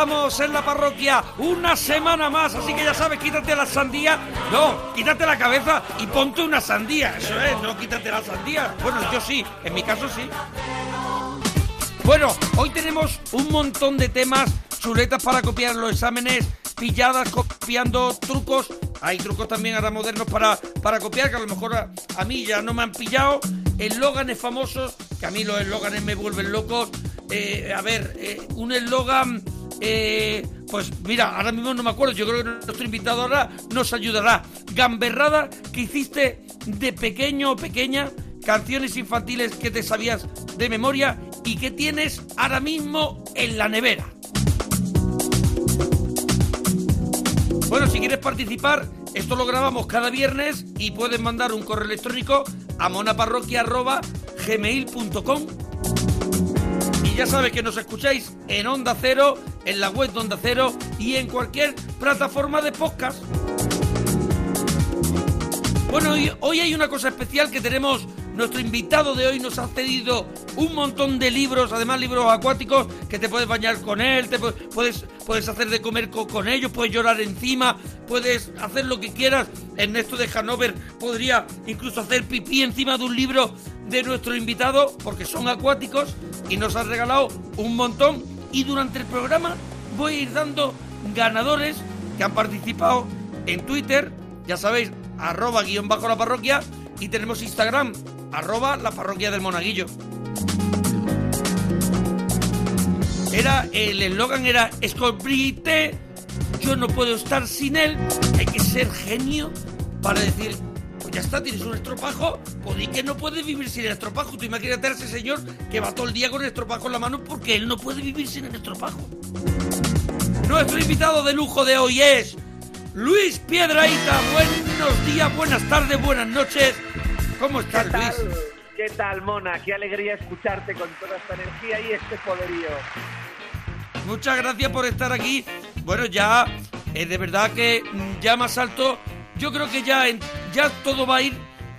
Estamos en la parroquia, una semana más, así que ya sabes, quítate la sandía. No, quítate la cabeza y ponte una sandía. Eso es, no quítate la sandía. Bueno, yo sí, en mi caso sí. Bueno, hoy tenemos un montón de temas, chuletas para copiar los exámenes, pilladas copiando trucos. Hay trucos también ahora modernos para, para copiar, que a lo mejor a, mí ya no me han pillado. Eslóganes famosos, que a mí los eslóganes me vuelven locos. Eh, a ver, eh, un eslogan... eh, pues mira, ahora mismo no me acuerdo, yo creo que nuestro invitado ahora nos ayudará. Gamberrada que hiciste de pequeño o pequeña, canciones infantiles que te sabías de memoria y que tienes ahora mismo en la nevera. Bueno, si quieres participar, esto lo grabamos cada viernes y puedes mandar un correo electrónico a monaparroquia.gmail.com y ya sabes que nos escucháis en Onda Cero, en la web de Onda Cero y en cualquier plataforma de podcast. Bueno, y hoy hay una cosa especial que tenemos. Nuestro invitado de hoy nos ha cedido un montón de libros, además libros acuáticos, que te puedes bañar con él, te pu- puedes, puedes hacer de comer co- con, ellos, puedes llorar encima, puedes hacer lo que quieras. Ernesto de Hanover podría incluso hacer pipí encima de un libro de nuestro invitado, porque son acuáticos, y nos ha regalado un montón. Y durante el programa voy a ir dando ganadores que han participado en Twitter, ya sabéis, arroba guion bajo la parroquia, y tenemos Instagram, arroba la parroquia del monaguillo. Era, el eslogan era Escobrite, yo no puedo estar sin él, hay que ser genio para decir, ya está, tienes un estropajo, pues que no puedes vivir sin el estropajo. Tú imagínate a ese señor que va todo el día con el estropajo en la mano porque él no puede vivir sin el estropajo. Nuestro invitado de lujo de hoy es Luis Piedraíta. Buenos días, buenas tardes, buenas noches. ¿Cómo estás, ¿Qué tal? Luis? ¿Qué tal, Mona? Qué alegría escucharte con toda esta energía y este poderío. Muchas gracias por estar aquí. Bueno, ya, eh, de verdad que ya más alto, yo creo que ya, en- ya todo va a ir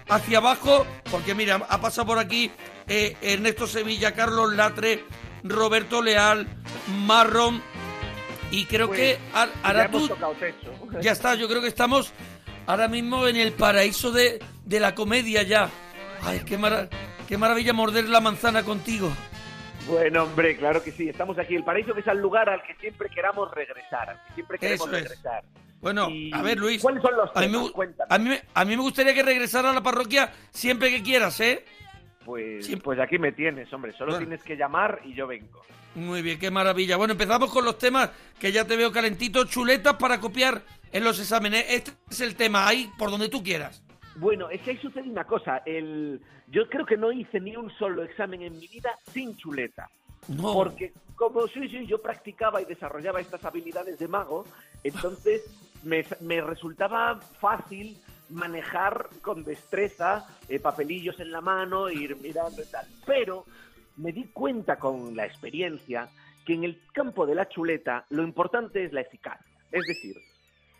hacia abajo, porque mira, ha pasado por aquí eh, Ernesto Sevilla, Carlos Latre, Roberto Leal, Marrón, y creo Pues, que ahora tú, ya está, yo creo que estamos ahora mismo en el paraíso de, de la comedia ya. Ay, qué, mara- qué maravilla morder la manzana contigo. Bueno, hombre, claro que sí. Estamos aquí. El paraíso que es el lugar al que siempre queramos regresar. al que siempre queremos Eso es. Bueno, Y- a ver, Luis. ¿Cuáles son los a mí, me, temas? gu- Cuéntame. a, mí, me- a mí me gustaría que regresara a la parroquia siempre que quieras, ¿eh? Pues, Sí. pues aquí me tienes, hombre. Solo Bueno. tienes que llamar y yo vengo. Muy bien, qué maravilla. Bueno, empezamos con los temas que ya te veo calentito. Chuletas para copiar en los exámenes. Este es el tema, ahí por donde tú quieras. Bueno, es que ahí sucede una cosa. El... Yo creo que no hice ni un solo examen en mi vida sin chuleta. No. Porque como sí, sí, yo practicaba y desarrollaba estas habilidades de mago, entonces me, me resultaba fácil manejar con destreza eh, papelillos en la mano, ir mirando y tal. Pero me di cuenta con la experiencia que en el campo de la chuleta lo importante es la eficacia. Es decir,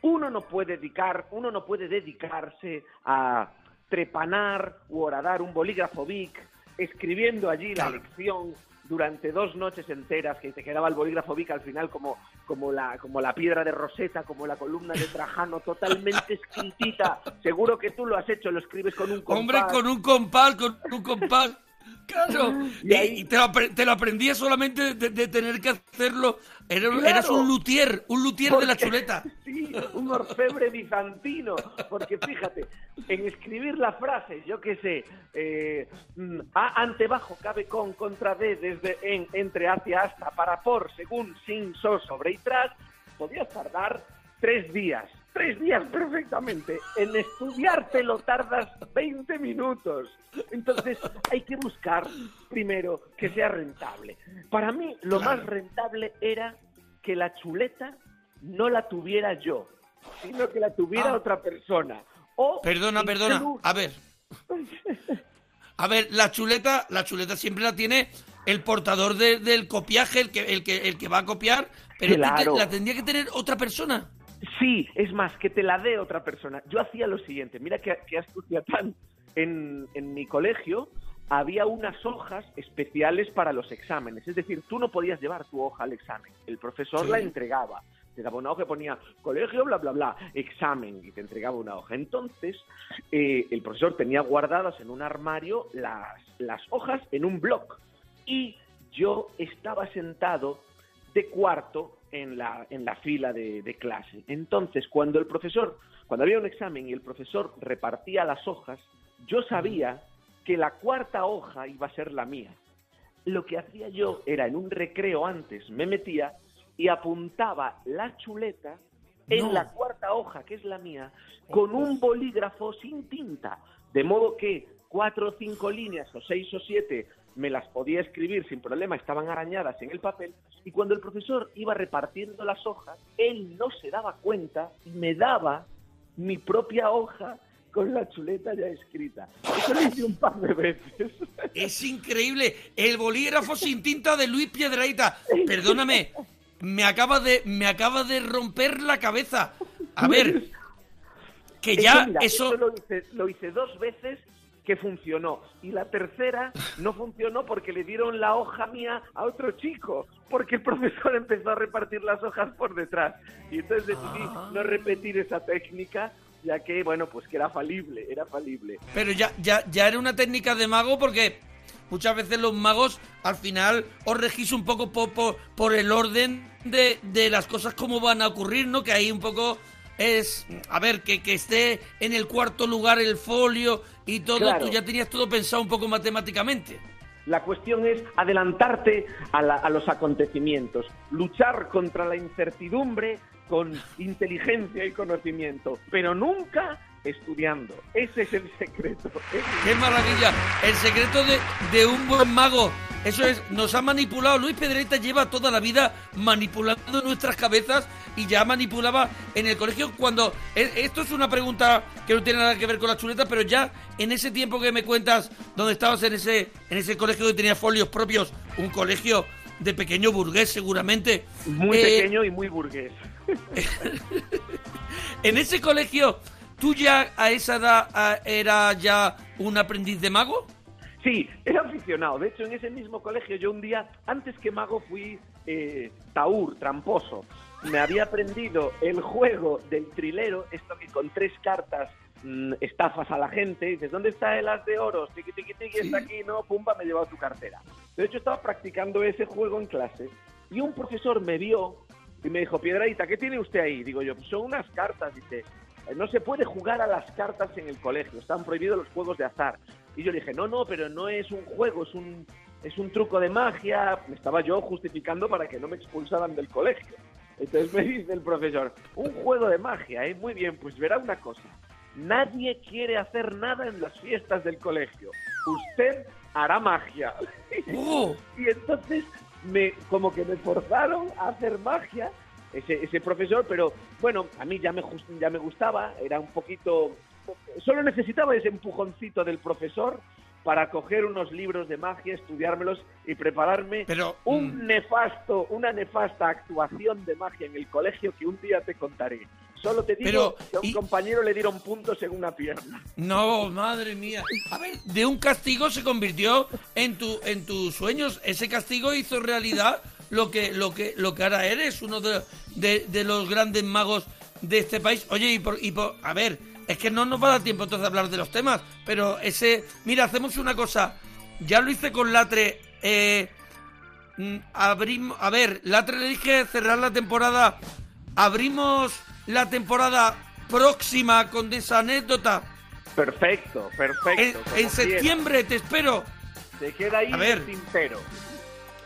uno no puede dedicar, uno no puede dedicarse a trepanar o horadar un bolígrafo Bic escribiendo allí la lección durante dos noches enteras que te quedaba el bolígrafo Bic al final como, como, la, como la piedra de Rosetta, como la columna de Trajano, totalmente escritita. Seguro que tú lo has hecho, lo escribes con un compás. Hombre, con un compás, con un compás. Claro, Y y, ahí- y te, lo, te lo aprendías solamente de, de tener que hacerlo. Era- Claro. Eras un luthier, un luthier de la chuleta. Sí, un orfebre bizantino. Porque fíjate, en escribir la frase, yo qué sé, eh, mm, A ante bajo cabe con contra D desde en, entre hacia hasta para por según sin so sobre y tras, podías tardar tres días. Tres días perfectamente. En estudiártelo tardas 20 minutos. Entonces hay que buscar primero que sea rentable. Para mí lo Claro. más rentable era que la chuleta no la tuviera yo, sino que la tuviera Ah. otra persona. O Perdona, perdona. A ver. A ver, la chuleta, la chuleta siempre la tiene el portador de- del copiaje, el que, el que, el que va a copiar, pero Claro. la tendría que tener otra persona. Sí, es más, que te la dé otra persona. Yo hacía lo siguiente, mira que, que astucia tan. En, en mi colegio había unas hojas especiales para los exámenes. Es decir, tú no podías llevar tu hoja al examen. El profesor Sí. la entregaba. Te daba una hoja que ponía colegio, bla, bla, bla, examen, y te entregaba una hoja. Entonces, eh, el profesor tenía guardadas en un armario las, las hojas en un bloc. Y yo estaba sentado de cuarto en la, en la fila de, de clase. Entonces, cuando el profesor, cuando había un examen y el profesor repartía las hojas, yo sabía que la cuarta hoja iba a ser la mía. Lo que hacía yo era en un recreo antes, me metía y apuntaba la chuleta en No. la cuarta hoja, que es la mía, con un bolígrafo sin tinta. De modo que cuatro o cinco líneas, o seis o siete, me las podía escribir sin problema, estaban arañadas en el papel. Y cuando el profesor iba repartiendo las hojas, él no se daba cuenta y me daba mi propia hoja con la chuleta ya escrita. Eso lo hice un par de veces. Es increíble. El bolígrafo sin tinta de Luis Piedraíta. Perdóname, me acaba de, me acaba de romper la cabeza. A ver, que ya mira, eso... lo, hice, lo hice dos veces que funcionó. Y la tercera no funcionó porque le dieron la hoja mía a otro chico. Porque el profesor empezó a repartir las hojas por detrás. Y entonces decidí Ah. no repetir esa técnica, ya que, bueno, pues que era falible, era falible. Pero ya, ya, ya era una técnica de mago porque muchas veces los magos al final os regís un poco po- po- por, el orden de, de las cosas como van a ocurrir, ¿no? Que ahí un poco es, a ver, que, que esté en el cuarto lugar el folio y todo, Claro. tú ya tenías todo pensado un poco matemáticamente. La cuestión es adelantarte a, la- a los acontecimientos, luchar contra la incertidumbre con inteligencia y conocimiento, pero nunca estudiando. Ese es el secreto. ¡Qué maravilla! El secreto de, de un buen mago. Eso es, nos ha manipulado. Luis Pedreta lleva toda la vida manipulando nuestras cabezas y ya manipulaba en el colegio cuando... e- Esto es una pregunta que no tiene nada que ver con la chuleta, pero ya en ese tiempo que me cuentas, donde estabas en ese, en ese colegio que tenía folios propios, un colegio de pequeño burgués seguramente. muy eh, pequeño y muy burgués. En ese colegio, ¿tú ya a esa edad ah, era ya un aprendiz de mago? Sí, era aficionado. De hecho, en ese mismo colegio yo un día, antes que mago, fui eh, taur, tramposo. Me había aprendido el juego del trilero, esto que con tres cartas mm, estafas a la gente. y Dices, ¿dónde está el as de oros? Tiqui, tiqui, tiqui, está aquí, no, pumba, me he llevado tu cartera. De hecho, estaba practicando ese juego en clase y un profesor me vio y me dijo, Piedradita, ¿qué tiene usted ahí? Digo yo, son unas cartas. Dice, "Eh, no se puede jugar a las cartas en el colegio, están prohibidos los juegos de azar. Y yo le dije, no, no, pero no es un juego, es un, es un truco de magia. Me estaba yo justificando para que no me expulsaran del colegio. Entonces me dice el profesor, un juego de magia, ¿eh? Muy bien, pues verá una cosa. Nadie quiere hacer nada en las fiestas del colegio. Usted hará magia. ¡Oh! Y entonces me como que me forzaron a hacer magia ese, ese profesor, pero bueno, a mí ya me, ya me gustaba, era un poquito... Solo necesitaba ese empujoncito del profesor para coger unos libros de magia, estudiármelos y prepararme Pero, un mm. nefasto, una nefasta actuación de magia en el colegio que un día te contaré. Solo te digo Pero, que a un y- compañero le dieron puntos en una pierna. No, madre mía. A ver, de un castigo se convirtió en tu en tus sueños. Ese castigo hizo realidad lo que lo que lo que ahora eres, uno de, de, de los grandes magos de este país. Oye, y por, y por a ver, es que no nos va a dar tiempo entonces de hablar de los temas, pero ese, mira, hacemos una cosa. ya lo hice con Latre. Eh, mm, abrimos, a ver, Latre le dije cerrar la temporada. Abrimos la temporada próxima con esa anécdota. Perfecto, perfecto. en septiembre te espero. Se queda ahí A ver. el tintero.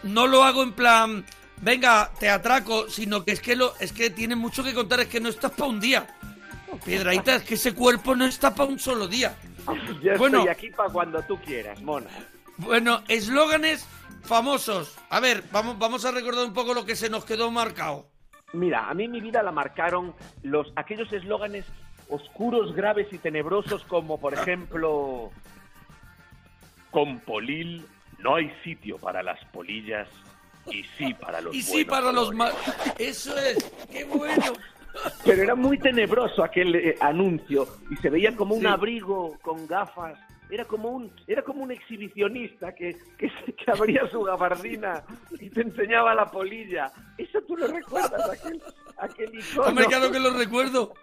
No lo hago en plan, venga, te atraco, sino que es que lo, es que tiene mucho que contar, es que no estás para un día. Piedraíta, es que ese cuerpo no está para un solo día. Yo Bueno. estoy aquí para cuando tú quieras, mona. Bueno, eslóganes famosos. A ver, vamos, vamos a recordar un poco lo que se nos quedó marcado. Mira, a mí mi vida la marcaron los aquellos eslóganes oscuros, graves y tenebrosos como, por ejemplo, con Polil no hay sitio para las polillas y sí para los Y sí, para los olores". más... Eso es, qué bueno. Pero era muy tenebroso aquel eh, anuncio y se veía como un Sí. abrigo con gafas. Era como un era como un exhibicionista que, que, que abría su gabardina y te enseñaba la polilla. Eso tú lo recuerdas, aquel, aquel icono. Hombre, claro que lo recuerdo.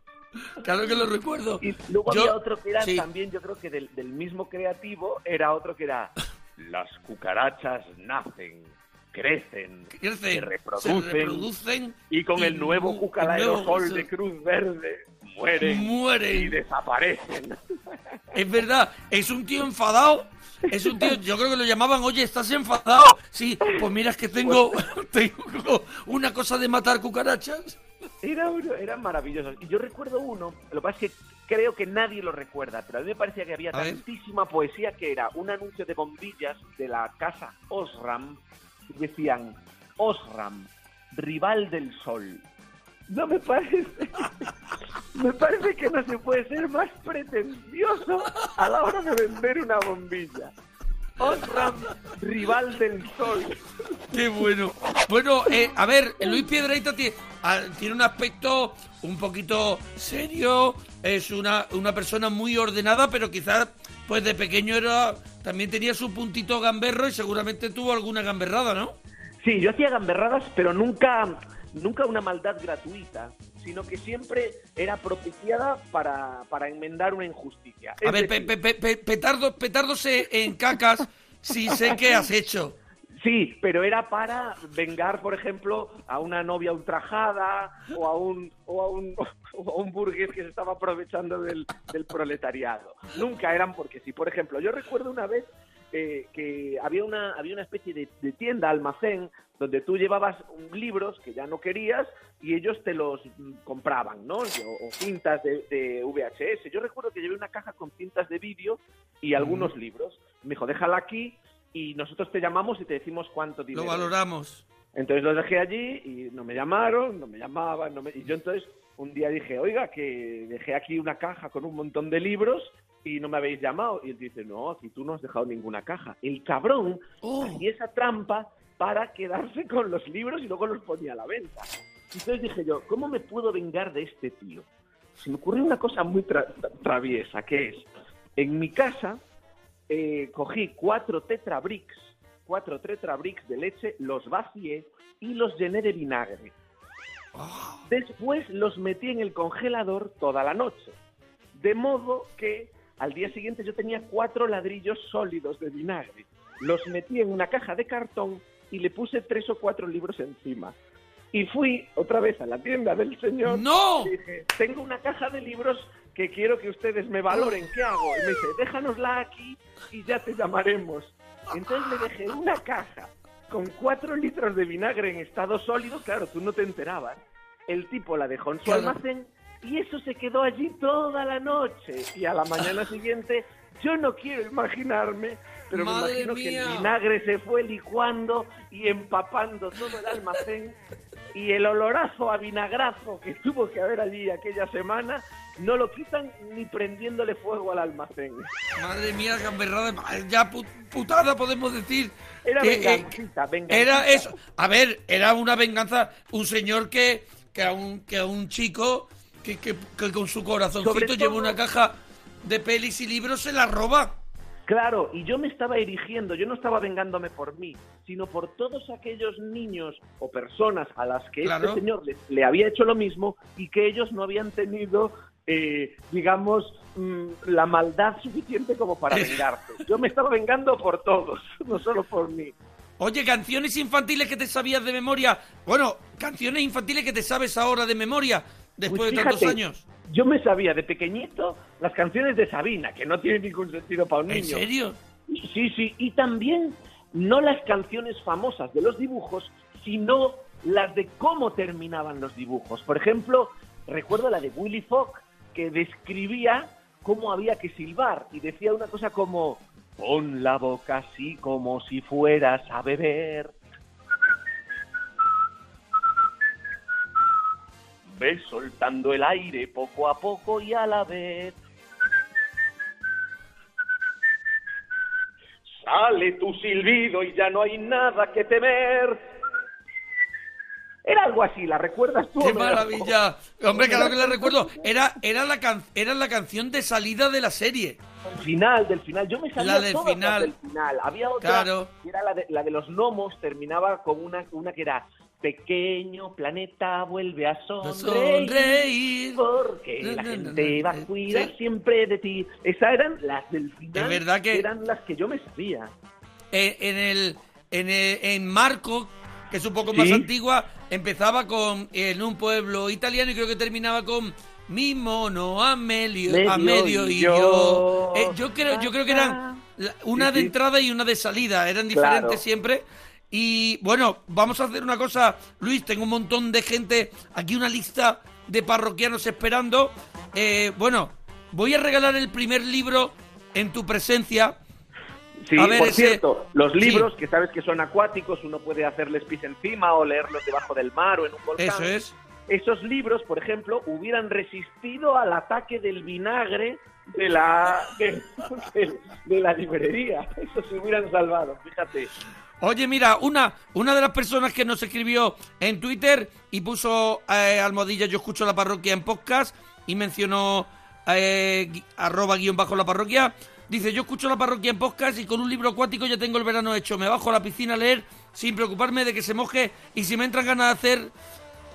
Claro que lo recuerdo. Y luego Yo- había otro que era sí. también, yo creo que del, del mismo creativo, era otro que era Las cucarachas nacen, crecen, Crecen, se se reproducen, y con el nuevo mu- cucal el nuevo- aerosol de Cruz Verde mueren y mueren. desaparecen. Es verdad, es un tío enfadado. Es un tío, yo creo que lo llamaban, oye, ¿estás enfadado? Sí, pues mira, es que tengo, tengo una cosa de matar cucarachas. Era, uno- eran maravillosos. Y yo recuerdo uno, lo que pasa es que creo que nadie lo recuerda, pero a mí me parecía que había A ver. tantísima poesía que era un anuncio de bombillas de la casa Osram y decían, Osram, rival del sol. No me parece, me parece que no se puede ser más pretencioso a la hora de vender una bombilla. Osram, rival del sol. Qué bueno. Bueno, eh, a ver, Luis Piedraita tiene, ah, tiene un aspecto un poquito serio, es una, una persona muy ordenada, pero quizás pues de pequeño era también tenía su puntito gamberro y seguramente tuvo alguna gamberrada, ¿no? Sí, yo hacía gamberradas, pero nunca, nunca una maldad gratuita, sino que siempre era propiciada para, para enmendar una injusticia. A Es ver, decir, pe- pe- pe- petardo, en cacas, sí sé qué has hecho. Sí, pero era para vengar, por ejemplo, a una novia ultrajada o a un, o a un, o a un burgués que se estaba aprovechando del, del proletariado. Nunca eran porque sí. Por ejemplo, yo recuerdo una vez eh, que había una, había una especie de, de tienda, almacén, donde tú llevabas libros que ya no querías y ellos te los mm, compraban, ¿no? O, o cintas de, de VHS. Yo recuerdo que llevé una caja con cintas de vídeo y algunos libros. Me dijo, déjala aquí y nosotros te llamamos y te decimos cuánto Lo dinero. valoramos. Entonces los dejé allí y no me llamaron, no me llamaban, no me- y yo entonces un día dije, oiga, que dejé aquí una caja con un montón de libros y no me habéis llamado. Y él dice, no, aquí tú no has dejado ninguna caja. El cabrón Oh. hacía esa trampa para quedarse con los libros y luego los ponía a la venta. Entonces dije yo, ¿cómo me puedo vengar de este tío? Se me ocurrió una cosa muy tra- tra- traviesa, que es, en mi casa eh, cogí cuatro tetrabricks, cuatro tetrabricks de leche, los vacié y los llené de vinagre. Después los metí en el congelador toda la noche. De modo que al día siguiente yo tenía cuatro ladrillos sólidos de vinagre. Los metí en una caja de cartón y le puse tres o cuatro libros encima. Y fui otra vez a la tienda del señor. ¡No! Y dije, tengo una caja de libros que quiero que ustedes me valoren. ¿Qué hago? Y me dice, déjanosla aquí y ya te llamaremos. Entonces le dejé una caja con cuatro litros de vinagre en estado sólido. Claro, tú no te enterabas. El tipo la dejó en su Claro. almacén y eso se quedó allí toda la noche. Y a la mañana siguiente, yo no quiero imaginarme, pero Madre me imagino que el vinagre se fue licuando y empapando todo el almacén. Y el olorazo a vinagrazo que tuvo que haber allí aquella semana, no lo quitan ni prendiéndole fuego al almacén. Madre mía, gamberrada, ya pu- putada podemos decir. Era que, eh, vengancita, vengancita. Era eso. A ver, era una venganza. Un señor que, que, a, un, que a un chico que, que, que con su corazoncito Sobre lleva todo- una caja de pelis y libros se la roba. Claro, y yo me estaba erigiendo, yo no estaba vengándome por mí, sino por todos aquellos niños o personas a las que Claro. este señor le, le había hecho lo mismo y que ellos no habían tenido eh, digamos, mm, la maldad suficiente como para vengarse. Yo me estaba vengando por todos, no solo por mí. Oye, canciones infantiles que te sabías de memoria. Bueno, canciones infantiles que te sabes ahora de memoria, después Pues de tantos fíjate, años. Yo me sabía de pequeñito las canciones de Sabina, que no tienen ningún sentido para un ¿En niño. serio? Sí, sí, y también no las canciones famosas de los dibujos, sino las de cómo terminaban los dibujos. Por ejemplo, recuerdo la de Willy Fogg, que describía cómo había que silbar y decía una cosa como, pon la boca así como si fueras a beber. Ve soltando el aire poco a poco y a la vez. Sale tu silbido y ya no hay nada que temer. Era algo así, ¿la recuerdas tú? ¡Qué maravilla! Hombre, claro que la recuerdo. Era, era, la can- era la canción de salida de la serie. Del final, del final. Yo me sabía La del todas las del final. Había otra Claro. que era la de, la de los gnomos, terminaba con una, una que era Pequeño planeta vuelve a sonreír, Sonreír. porque No, la no, gente no, va a sí. cuidar siempre de ti. Esas eran las del final. Es verdad que- eran las que yo me sabía. Eh, en el en, el- en Marco, que es un poco más Sí. antigua, empezaba con en un pueblo italiano y creo que terminaba con mi mono Amelio, Medio Amelio y y yo. yo. Eh, yo creo yo creo que eran una Sí, de entrada y una de salida, eran diferentes Claro. siempre. Y bueno, vamos a hacer una cosa, Luis, tengo un montón de gente, aquí una lista de parroquianos esperando. Eh, bueno, voy a regalar el primer libro en tu presencia. Sí, A ver, por ese- cierto, los sí. libros que sabes que son acuáticos, uno puede hacerles pis encima o leerlos debajo del mar o en un volcán. Eso es. Esos libros, por ejemplo, hubieran resistido al ataque del vinagre de la de, de- de la librería. Esos se hubieran salvado, fíjate. Oye, mira, una, una de las personas que nos escribió en Twitter y puso eh, almohadilla yo escucho la parroquia en podcast y mencionó eh, gui- arroba guion bajo la parroquia, dice yo escucho la parroquia en podcast y con un libro acuático ya tengo el verano hecho, me bajo a la piscina a leer sin preocuparme de que se moje y si me entran ganas de hacer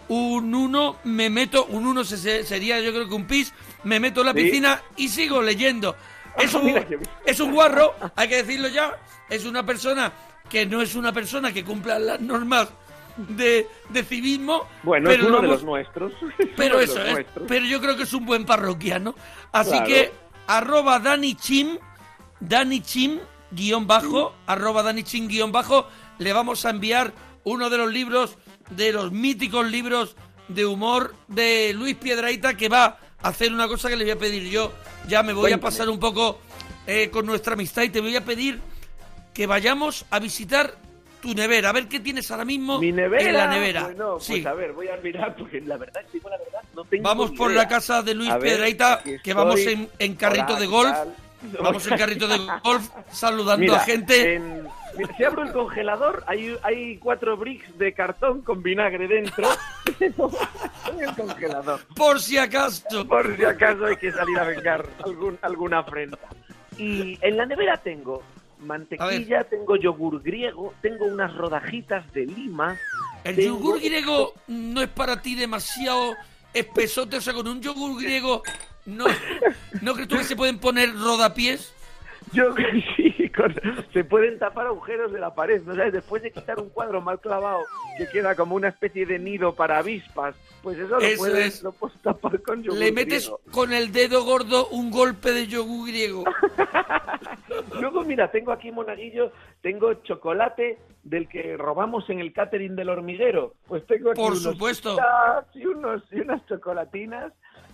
un uno, me meto, un uno se- se- sería yo creo que un pis, me meto en la Sí. piscina y sigo leyendo. Es Ah, un, bien. es un guarro, hay que decirlo ya, es una persona que no es una persona que cumpla las normas de, de civismo. Bueno, pero es uno de los nuestros. es Pero eso es, nuestros. pero yo creo que es un buen parroquiano. Así Claro. que, arroba Dani Chim, Dani Chim, guion bajo, arroba Dani Chim, guion bajo, le vamos a enviar uno de los libros, de los míticos libros de humor de Luis Piedraita, que va a hacer una cosa que le voy a pedir yo. Ya me voy a pasar un poco eh, con nuestra amistad y te voy a pedir que vayamos a visitar tu nevera, a ver qué tienes ahora mismo Mi nevera. en la nevera. Bueno, pues a ver, voy a mirar porque la verdad, si la verdad, no tengo Vamos por idea. la casa de Luis Piedraita, que vamos en, en carrito Hola, de ¿qué golf. Vamos en carrito de golf saludando Mira, a gente. en- si abro el congelador, hay, hay cuatro bricks de cartón con vinagre dentro. en el congelador. Por si acaso. Por si acaso hay que salir a vengar algún, alguna afrenta. Y en la nevera tengo mantequilla, tengo yogur griego, tengo unas rodajitas de lima. El tengo- yogur griego no es para ti demasiado espesote. O sea, con un yogur griego, ¿no, ¿no crees tú que se pueden poner rodapiés? Yo sí, con- se pueden tapar agujeros de la pared, ¿no sabes? Después de quitar un cuadro mal clavado que queda como una especie de nido para avispas, pues eso lo, Eso puedes, es. lo puedes tapar con yogur Le metes griego. con el dedo gordo un golpe de yogur griego. Luego, mira, tengo aquí, Monaguillo, tengo chocolate del que robamos en el catering del hormiguero. Pues tengo aquí Por unos supuesto. Y, unos, y unas chocolatinas.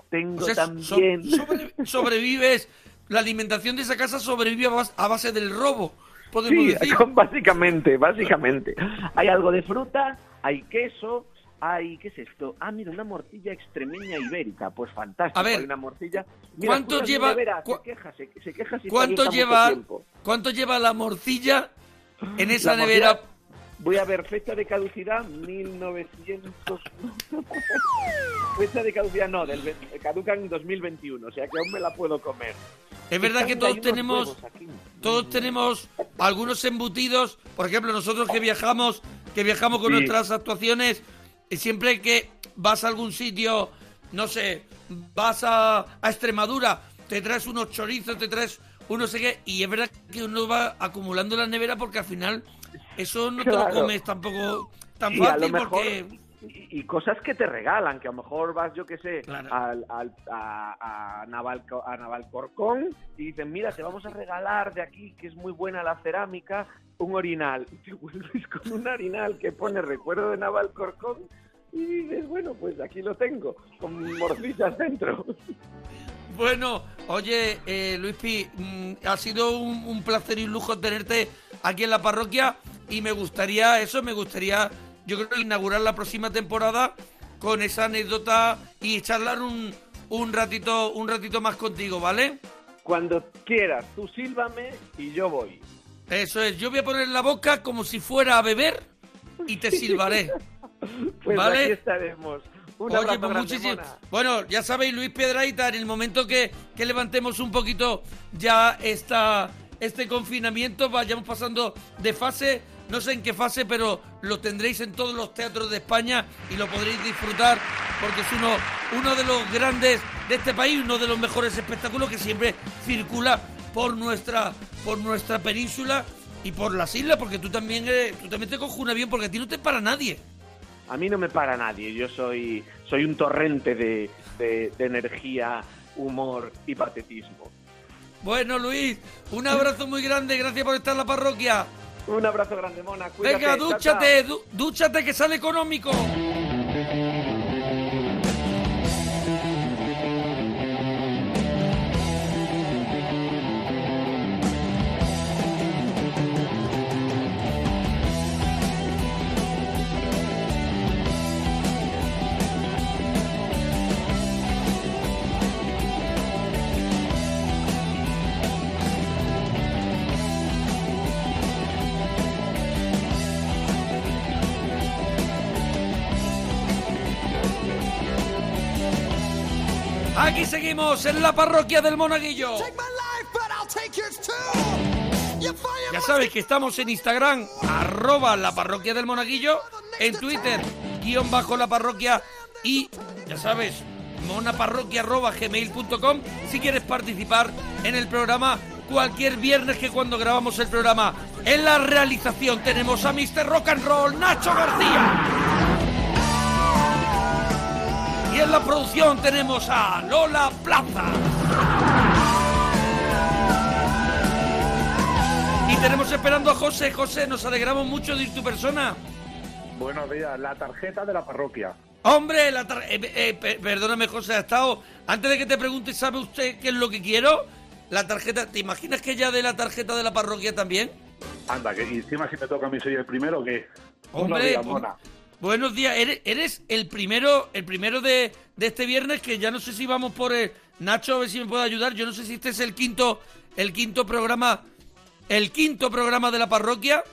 Tengo O sea, so- también... sobre- sobrevives. La alimentación de esa casa sobrevive a bas- a base del robo. Podemos Sí, decir. básicamente, básicamente. Hay algo de fruta, hay queso, hay... ¿Qué es esto? Ah, mira, una morcilla extremeña ibérica. Pues fantástico, A ver, hay una morcilla... ¿cuánto lleva- nevera, cu- se queja, se, se queja si ¿Cuánto lleva. ¿Cuánto lleva la morcilla en esa nevera? Voy a ver, fecha de caducidad, 1900... fecha de caducidad no, del, caduca en 2021, o sea que aún me la puedo comer. Es verdad que todos tenemos, todos tenemos algunos embutidos. Por ejemplo, nosotros que viajamos, que viajamos con Sí. nuestras actuaciones, y siempre que vas a algún sitio, no sé, vas a, a Extremadura, te traes unos chorizos, te traes un no sé qué, y es verdad que uno va acumulando la nevera porque al final eso no te lo comes tampoco tan fácil mejor- porque... Y, y cosas que te regalan, que a lo mejor vas, yo qué sé, Claro. al, al- a, a, Navalco- a Navalcorcón y dicen, mira, te vamos a regalar de aquí, que es muy buena la cerámica, un orinal. Y te vuelves con un orinal que pone recuerdo de Navalcorcón y dices, bueno, pues aquí lo tengo, con morcillas dentro. Bueno, oye, eh, Luis Pi, mm, ha sido un, un placer y un lujo tenerte aquí en la parroquia y me gustaría eso, me gustaría, yo creo, inaugurar la próxima temporada con esa anécdota y charlar un, un ratito, un ratito más contigo, ¿vale? Cuando quieras, tú sílvame y yo voy. Eso es, yo voy a poner la boca como si fuera a beber y te silbaré. Pues ¿Vale? aquí estaremos. Un Oye, pues mona. Bueno, ya sabéis, Luis Piedraita, en el momento que, que levantemos un poquito ya esta, este confinamiento, vayamos pasando de fase, no sé en qué fase, pero lo tendréis en todos los teatros de España y lo podréis disfrutar porque es uno, uno de los grandes de este país, uno de los mejores espectáculos que siempre circula por nuestra, por nuestra península y por las islas, porque tú también, eres- tú también te coges un avión porque a ti no te para nadie. A mí no me para nadie, yo soy, soy un torrente de, de- de energía, humor y patetismo. Bueno, Luis, un abrazo muy grande, gracias por estar en la parroquia. Un abrazo grande, Mona. Cuídate. Venga, dúchate, du- dúchate que sale económico. En la parroquia del Monaguillo. Ya sabes que estamos en Instagram, arroba la parroquia del Monaguillo, en Twitter, guion bajo la parroquia y, ya sabes, monaparroquia arroba gmail.com si quieres participar en el programa cualquier viernes que cuando grabamos el programa. En la realización tenemos a Mr. Rock and Roll, Nacho García. Y en la producción tenemos a Lola Plaza. Y tenemos esperando a José. José, nos alegramos mucho de ir tu persona. Buenos días, la tarjeta de la parroquia. Hombre, la tar- eh, eh, pe- perdóname, José, ha estado. Antes de que te pregunte, ¿sabe usted qué es lo que quiero? La tarjeta. ¿Te imaginas que ya de la tarjeta de la parroquia también? Anda, que encima si me toca a mí soy el primero, ¿qué? Buenos Hombre, días, mona. Buenos días. Eres, eres el primero, el primero de, de este viernes que ya no sé si vamos por el Nacho a ver si me puede ayudar. Yo no sé si este es el quinto, el quinto programa, el quinto programa de la parroquia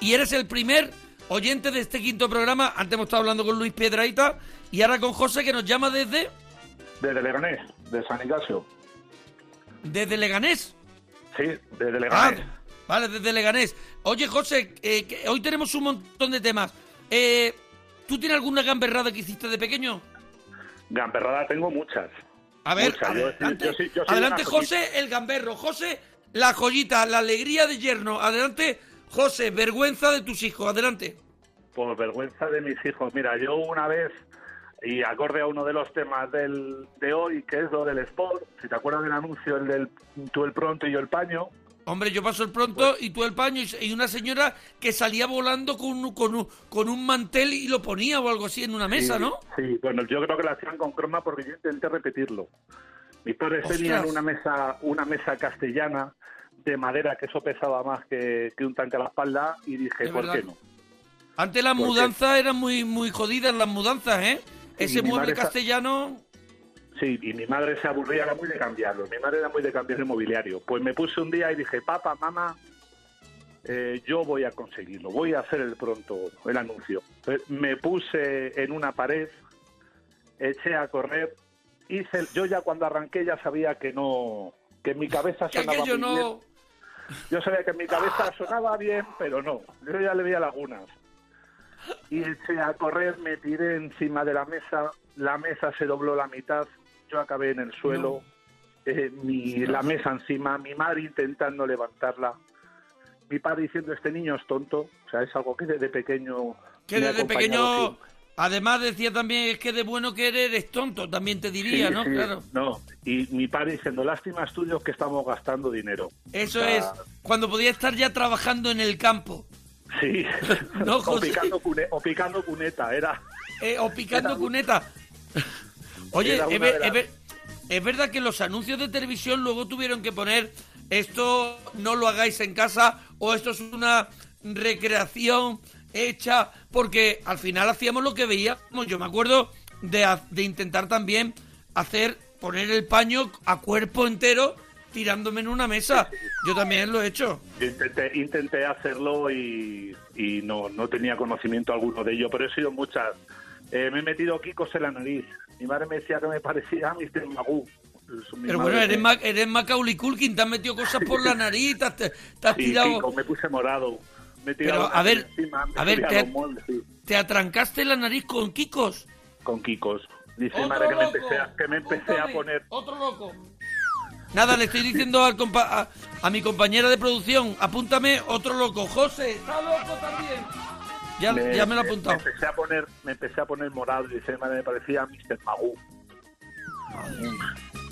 y eres el primer oyente de este quinto programa. Antes hemos estado hablando con Luis Piedraita y ahora con José que nos llama desde Desde Leganés, de San Ignacio. desde Leganés. Sí, desde Ah, Leganés. vale, desde Leganés. Oye, José, eh, que hoy tenemos un montón de temas. Eh, ¿Tú tienes alguna gamberrada que hiciste de pequeño? Gamperrada tengo muchas. A ver, Muchas, adelante, yo yo. José, el gamberro. José, la joyita, la alegría de yerno. Adelante, José, vergüenza de tus hijos. Adelante. Por vergüenza de mis hijos. Mira, yo una vez, y acorde a uno de los temas del, de hoy, que es lo del sport, si te acuerdas del anuncio, el del tú el pronto y yo el paño, Hombre, yo paso el pronto y tú el paño y- una señora que salía volando con, un- con, un, con un mantel y lo ponía o algo así en una mesa, Sí, ¿no? Sí, bueno, yo creo que lo hacían con croma porque yo intenté repetirlo. Mis padres Ostras. tenían una mesa, una mesa castellana de madera que eso pesaba más que, que un tanque a la espalda y dije, ¿por verdad. qué no? Antes las mudanzas eran muy muy jodidas, las mudanzas, ¿eh? Sí, Ese mueble castellano... Sí, y mi madre se aburría, era muy de cambiarlo. Mi madre era muy de cambiar el mobiliario. Pues me puse un día y dije, papá, mamá, eh, yo voy a conseguirlo, voy a hacer el pronto, el anuncio. Pues me puse en una pared, eché a correr, hice, el- yo ya cuando arranqué ya sabía que no, que en mi cabeza sonaba muy bien. Yo sabía que en mi cabeza sonaba bien, pero no. Yo ya le veía lagunas. y eché a correr, me tiré encima de la mesa, la mesa se dobló la mitad, yo acabé en el suelo, eh, mi, la mesa encima, mi madre intentando levantarla, mi padre diciendo este niño es tonto, o sea, es algo que desde pequeño... Que desde pequeño, además decía también, es que de bueno que eres, eres tonto, también te diría, Sí, ¿no? sí, Claro. No, y mi padre diciendo, lástima estudios que estamos gastando dinero. Eso O sea, es, cuando podía estar ya trabajando en el campo. Sí, No, o, José. picando cune- o picando cuneta, era... Eh, o picando Era cuneta. Oye, es, una ver- de las- es ver- es verdad que los anuncios de televisión luego tuvieron que poner esto no lo hagáis en casa o esto es una recreación hecha porque al final hacíamos lo que veíamos. Yo me acuerdo de, de intentar también hacer, poner el paño a cuerpo entero tirándome en una mesa. Yo también lo he hecho. Intenté, intenté hacerlo y, y no, no tenía conocimiento alguno de ello, pero he sido muchas. Eh, me he metido quicos en la nariz. Mi madre me decía que me parecía a Mr. Magoo. Pero bueno, eres, Ma- eres Macaulay Culkin, te has metido cosas por la nariz, te has, te has Sí, tirado... Me puse morado. Me he tirado Pero, a ver, encima, a ver, te- muebles, sí, ¿Te atrancaste la nariz con Kikos? con Kikos. Dice mi madre que me empecé a, que me empecé a poner... Otro loco. Nada, le estoy diciendo al compa- a, a mi compañera de producción, apúntame otro loco. José, está loco también. Ya me, ya me lo he apuntado. Me empecé a poner, me empecé a poner morado y mi madre me parecía Mr. Magoo.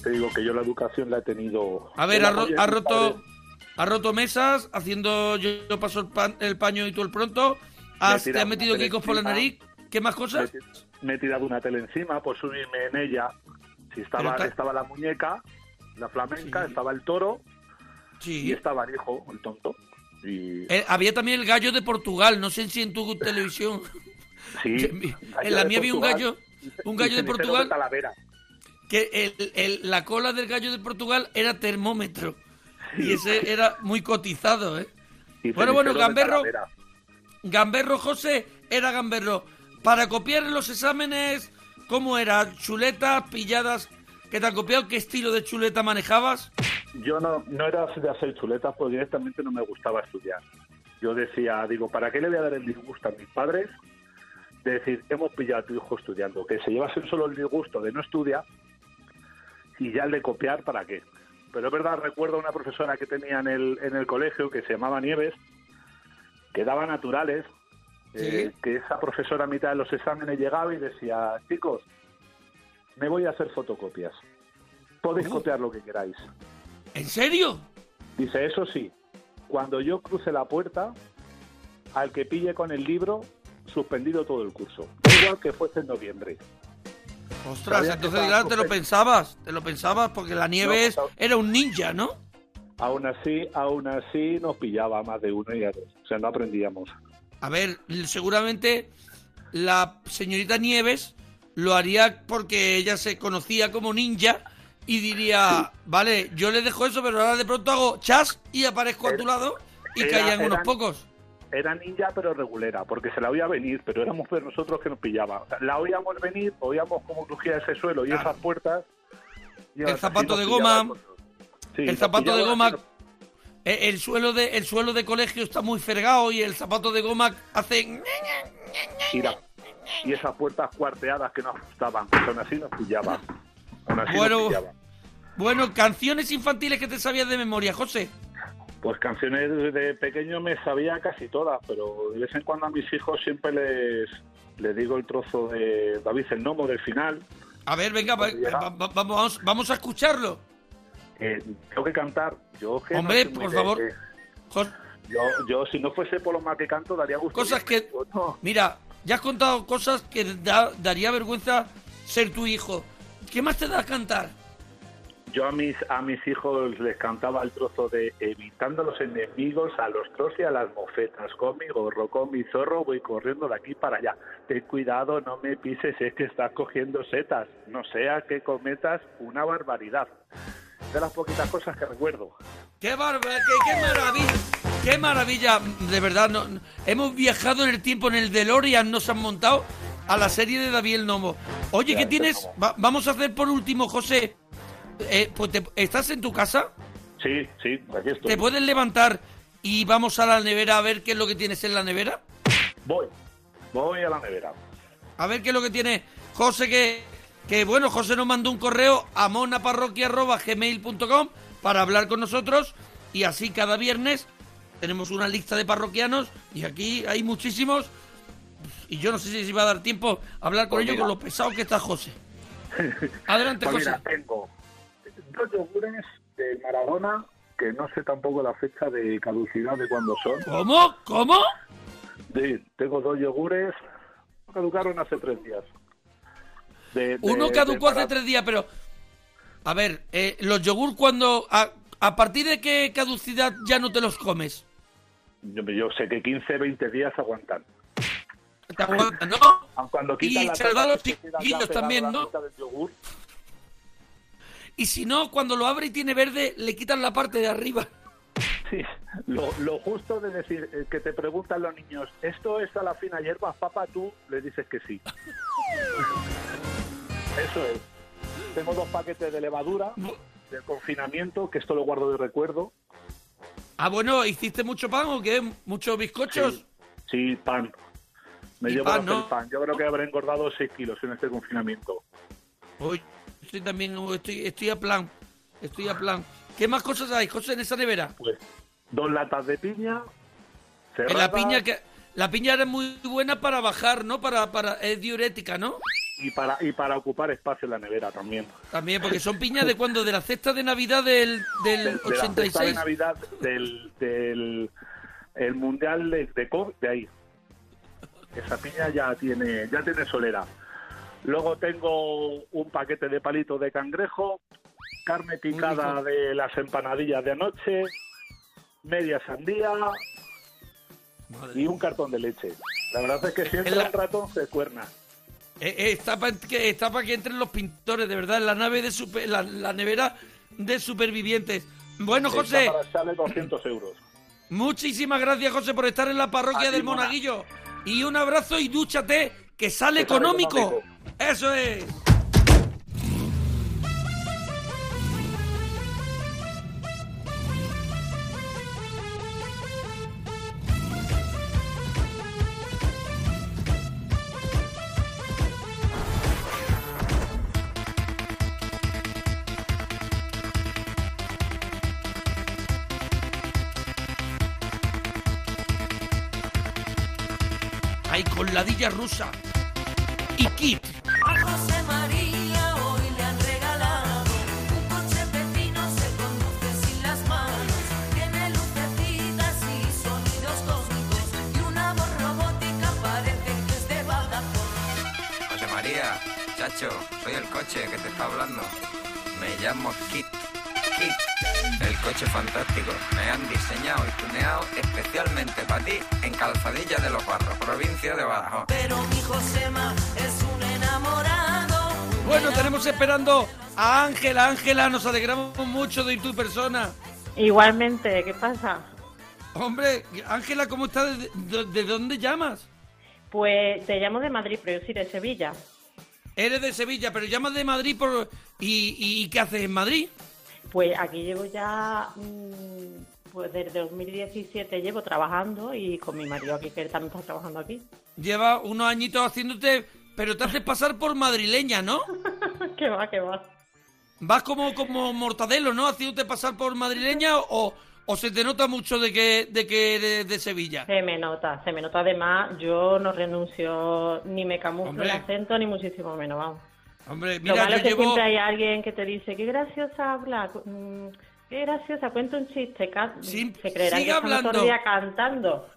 Te digo que yo la educación la he tenido... A ver, ha, ro- roto padre. ha roto mesas, haciendo yo, yo paso el, pan- el paño y tú el pronto. Has, te has metido Kikos por la nariz. ¿Qué más cosas? me he tirado una tele encima por subirme en ella. Si estaba, estaba la muñeca, la flamenca, Sí. estaba el toro y estaba el hijo, el tonto. Y Eh, había también el gallo de Portugal, no sé si en tu televisión. sí, en la mía había un gallo, un gallo de Portugal que el- el- la cola del gallo de Portugal era termómetro y ese era muy cotizado, ¿eh? Y Bueno, bueno, Gamberro. Gamberro José era Gamberro. Para copiar los exámenes, ¿cómo era? ¿Chuletas, pilladas? ¿Qué te han copiado? ¿Qué estilo de chuleta manejabas? Yo no, no era de hacer chuletas porque directamente no me gustaba estudiar. Yo decía, digo, ¿para qué le voy a dar el disgusto a mis padres? De decir, hemos pillado a tu hijo estudiando, que se llevase solo el disgusto de no estudiar y ya el de copiar, ¿para qué? Pero es verdad, recuerdo a una profesora que tenía en el, en el colegio que se llamaba Nieves, que daba naturales, eh, que esa profesora a mitad de los exámenes llegaba y decía, chicos, me voy a hacer fotocopias. Podéis Uh. copiar lo que queráis. ¿En serio? Dice, eso sí, cuando yo cruce la puerta, al que pille con el libro, suspendido todo el curso. Igual que fuese en noviembre. Ostras, entonces claro, te lo pensabas, te lo pensabas porque la Nieves No, no. era un ninja, ¿no? Aún así, aún así nos pillaba más de uno y a dos. O sea, no aprendíamos. A ver, seguramente la señorita Nieves lo haría porque ella se conocía como ninja y diría, vale, yo le dejo eso, pero ahora de pronto hago chas y aparezco a tu lado y Era- caían unos pocos. Era ninja, pero regulera, porque se la oía venir, pero éramos nosotros que nos pillaba. O sea, la oíamos venir, oíamos cómo crujía ese suelo y Claro. esas puertas. y El zapato de goma. Sí, el zapato de goma, el suelo de, el suelo de colegio está muy fregado y el zapato de goma hace... y, la- y esas puertas cuarteadas que nos asustaban, pues aún así nos pillaba. Bueno. canciones infantiles que te sabías de memoria, José. Pues canciones de pequeño me sabía casi todas, pero de vez en cuando a mis hijos siempre les, les digo el trozo de David el Nomo del final. A ver, venga, va- va- va- vamos, vamos a escucharlo. Eh, tengo que cantar. Yo que Hombre, por favor. de- yo, yo, si no fuese por lo mal que canto, daría gusto. Cosas que- no. Mira, ya has contado cosas que da- daría vergüenza ser tu hijo. ¿Qué más te da cantar? Yo a mis, a mis hijos les cantaba el trozo de evitando los enemigos, a los tros y a las mofetas. Con mi gorro, con mi zorro, voy corriendo de aquí para allá. Ten cuidado, no me pises, es que estás cogiendo setas. No sea que cometas una barbaridad. De las poquitas cosas que recuerdo. ¡Qué! Qué, ¡Qué maravilla! ¡Qué maravilla! De verdad, no- hemos viajado en el tiempo, en el DeLorean nos han montado a la serie de David el Nomo. Oye, ¿qué tienes? Va- vamos a hacer por último, José. Eh, pues te- ¿Estás en tu casa? Sí, sí, aquí estoy. ¿Te puedes levantar y vamos a la nevera a ver qué es lo que tienes en la nevera? Voy. Voy a la nevera. A ver qué es lo que tiene José, que, que bueno, José nos mandó un correo a monaparroquia.gmail.com para hablar con nosotros y así cada viernes tenemos una lista de parroquianos y aquí hay muchísimos y yo no sé si va a dar tiempo a hablar con Pues ellos mira. con lo pesado que está José. Adelante, Pues José. mira, tengo dos yogures de Maradona, que no sé tampoco la fecha de caducidad de cuándo son. ¿Cómo? ¿Cómo? Sí, tengo dos yogures, caducaron hace tres días. De- de- Uno caducó hace tres días, pero... A ver, eh, los yogur cuando... A, ¿A partir de qué caducidad ya no te los comes? Yo, yo sé que 15, 20 días aguantan. Te aguantan, ¿no? Cuando quitan Y da a los chiquillos también, ¿no? Y si no, cuando lo abre y tiene verde, le quitan la parte de arriba. Sí, lo, lo justo de decir eh, que te preguntan los niños, ¿esto es a la fina hierba, papá? Tú le dices que sí. Eso es. Tengo dos paquetes de levadura del confinamiento, que esto lo guardo de recuerdo. Ah, bueno, ¿hiciste mucho pan o qué? ¿Muchos bizcochos? Sí, sí, pan. Me llevo pan, ¿no? pan. Yo creo que habré engordado 6 kilos en este confinamiento. Hoy estoy también, estoy, estoy a plan. Estoy a plan. ¿Qué más cosas hay, José, en esa nevera? Pues dos latas de piña. La piña que... La piña era muy buena para bajar, ¿no? Para, para, es diurética, ¿no? Y para, y para ocupar espacio en la nevera también. También, porque son piñas de cuando, de la cesta de Navidad del, del de, de la cesta de 86. Navidad del, del el mundial de, de COVID, de ahí. Esa piña ya tiene ya tiene solera. Luego tengo un paquete de palitos de cangrejo, carne picada de las empanadillas de anoche, media sandía Madre y un cartón de leche. La verdad es que siempre la- un ratón se cuerna. Eh, eh, está para que, está pa' que entren los pintores, de verdad, en la nave de super, la, la nevera de supervivientes. Bueno, José, Está para echarle 200 euros. muchísimas gracias, José, por estar en la parroquia del Mona. Y un abrazo y dúchate, que sale Que sale económico. económico. Eso es. Rusa. Y kit. A José María hoy le han regalado un coche pepino, se conduce sin las manos, tiene lucecitas y sonidos cósmicos y una voz robótica parece que es de Vodafone. José María, chacho, soy el coche que te está hablando. Me llamo Kit. Coche fantástico. Me han diseñado y tuneado especialmente para ti en Calzadilla de los Barros, provincia de Badajoz. Pero mi Josema es un enamorado. un Bueno, tenemos esperando a Ángela. Ángela, nos alegramos mucho de tu persona. Igualmente, ¿qué pasa? Hombre, Ángela, ¿cómo estás? ¿De, de- de dónde llamas? Pues te llamo de Madrid, pero yo soy de Sevilla. Eres de Sevilla, pero llamas de Madrid por... ¿Y, y qué haces en Madrid? Pues aquí llevo ya, mm, pues desde 2017 llevo trabajando y con mi marido aquí, que él también está trabajando aquí. Lleva unos añitos haciéndote... Pero te haces pasar por madrileña, ¿no? ¿Qué va, qué va? Vas como, como mortadelo, ¿no? Haciéndote pasar por madrileña o, o se te nota mucho de que, de que eres de Sevilla. Se me nota, se me nota además, yo no renuncio, ni me camuflo Hombre. el acento, ni muchísimo menos, vamos. Hombre, Lo mira, malo yo es que llevo... siempre hay alguien que te dice, qué graciosa habla, mm, qué graciosa, cuenta un chiste, Sí, se creerán que estamos todo hablando. el día cantando.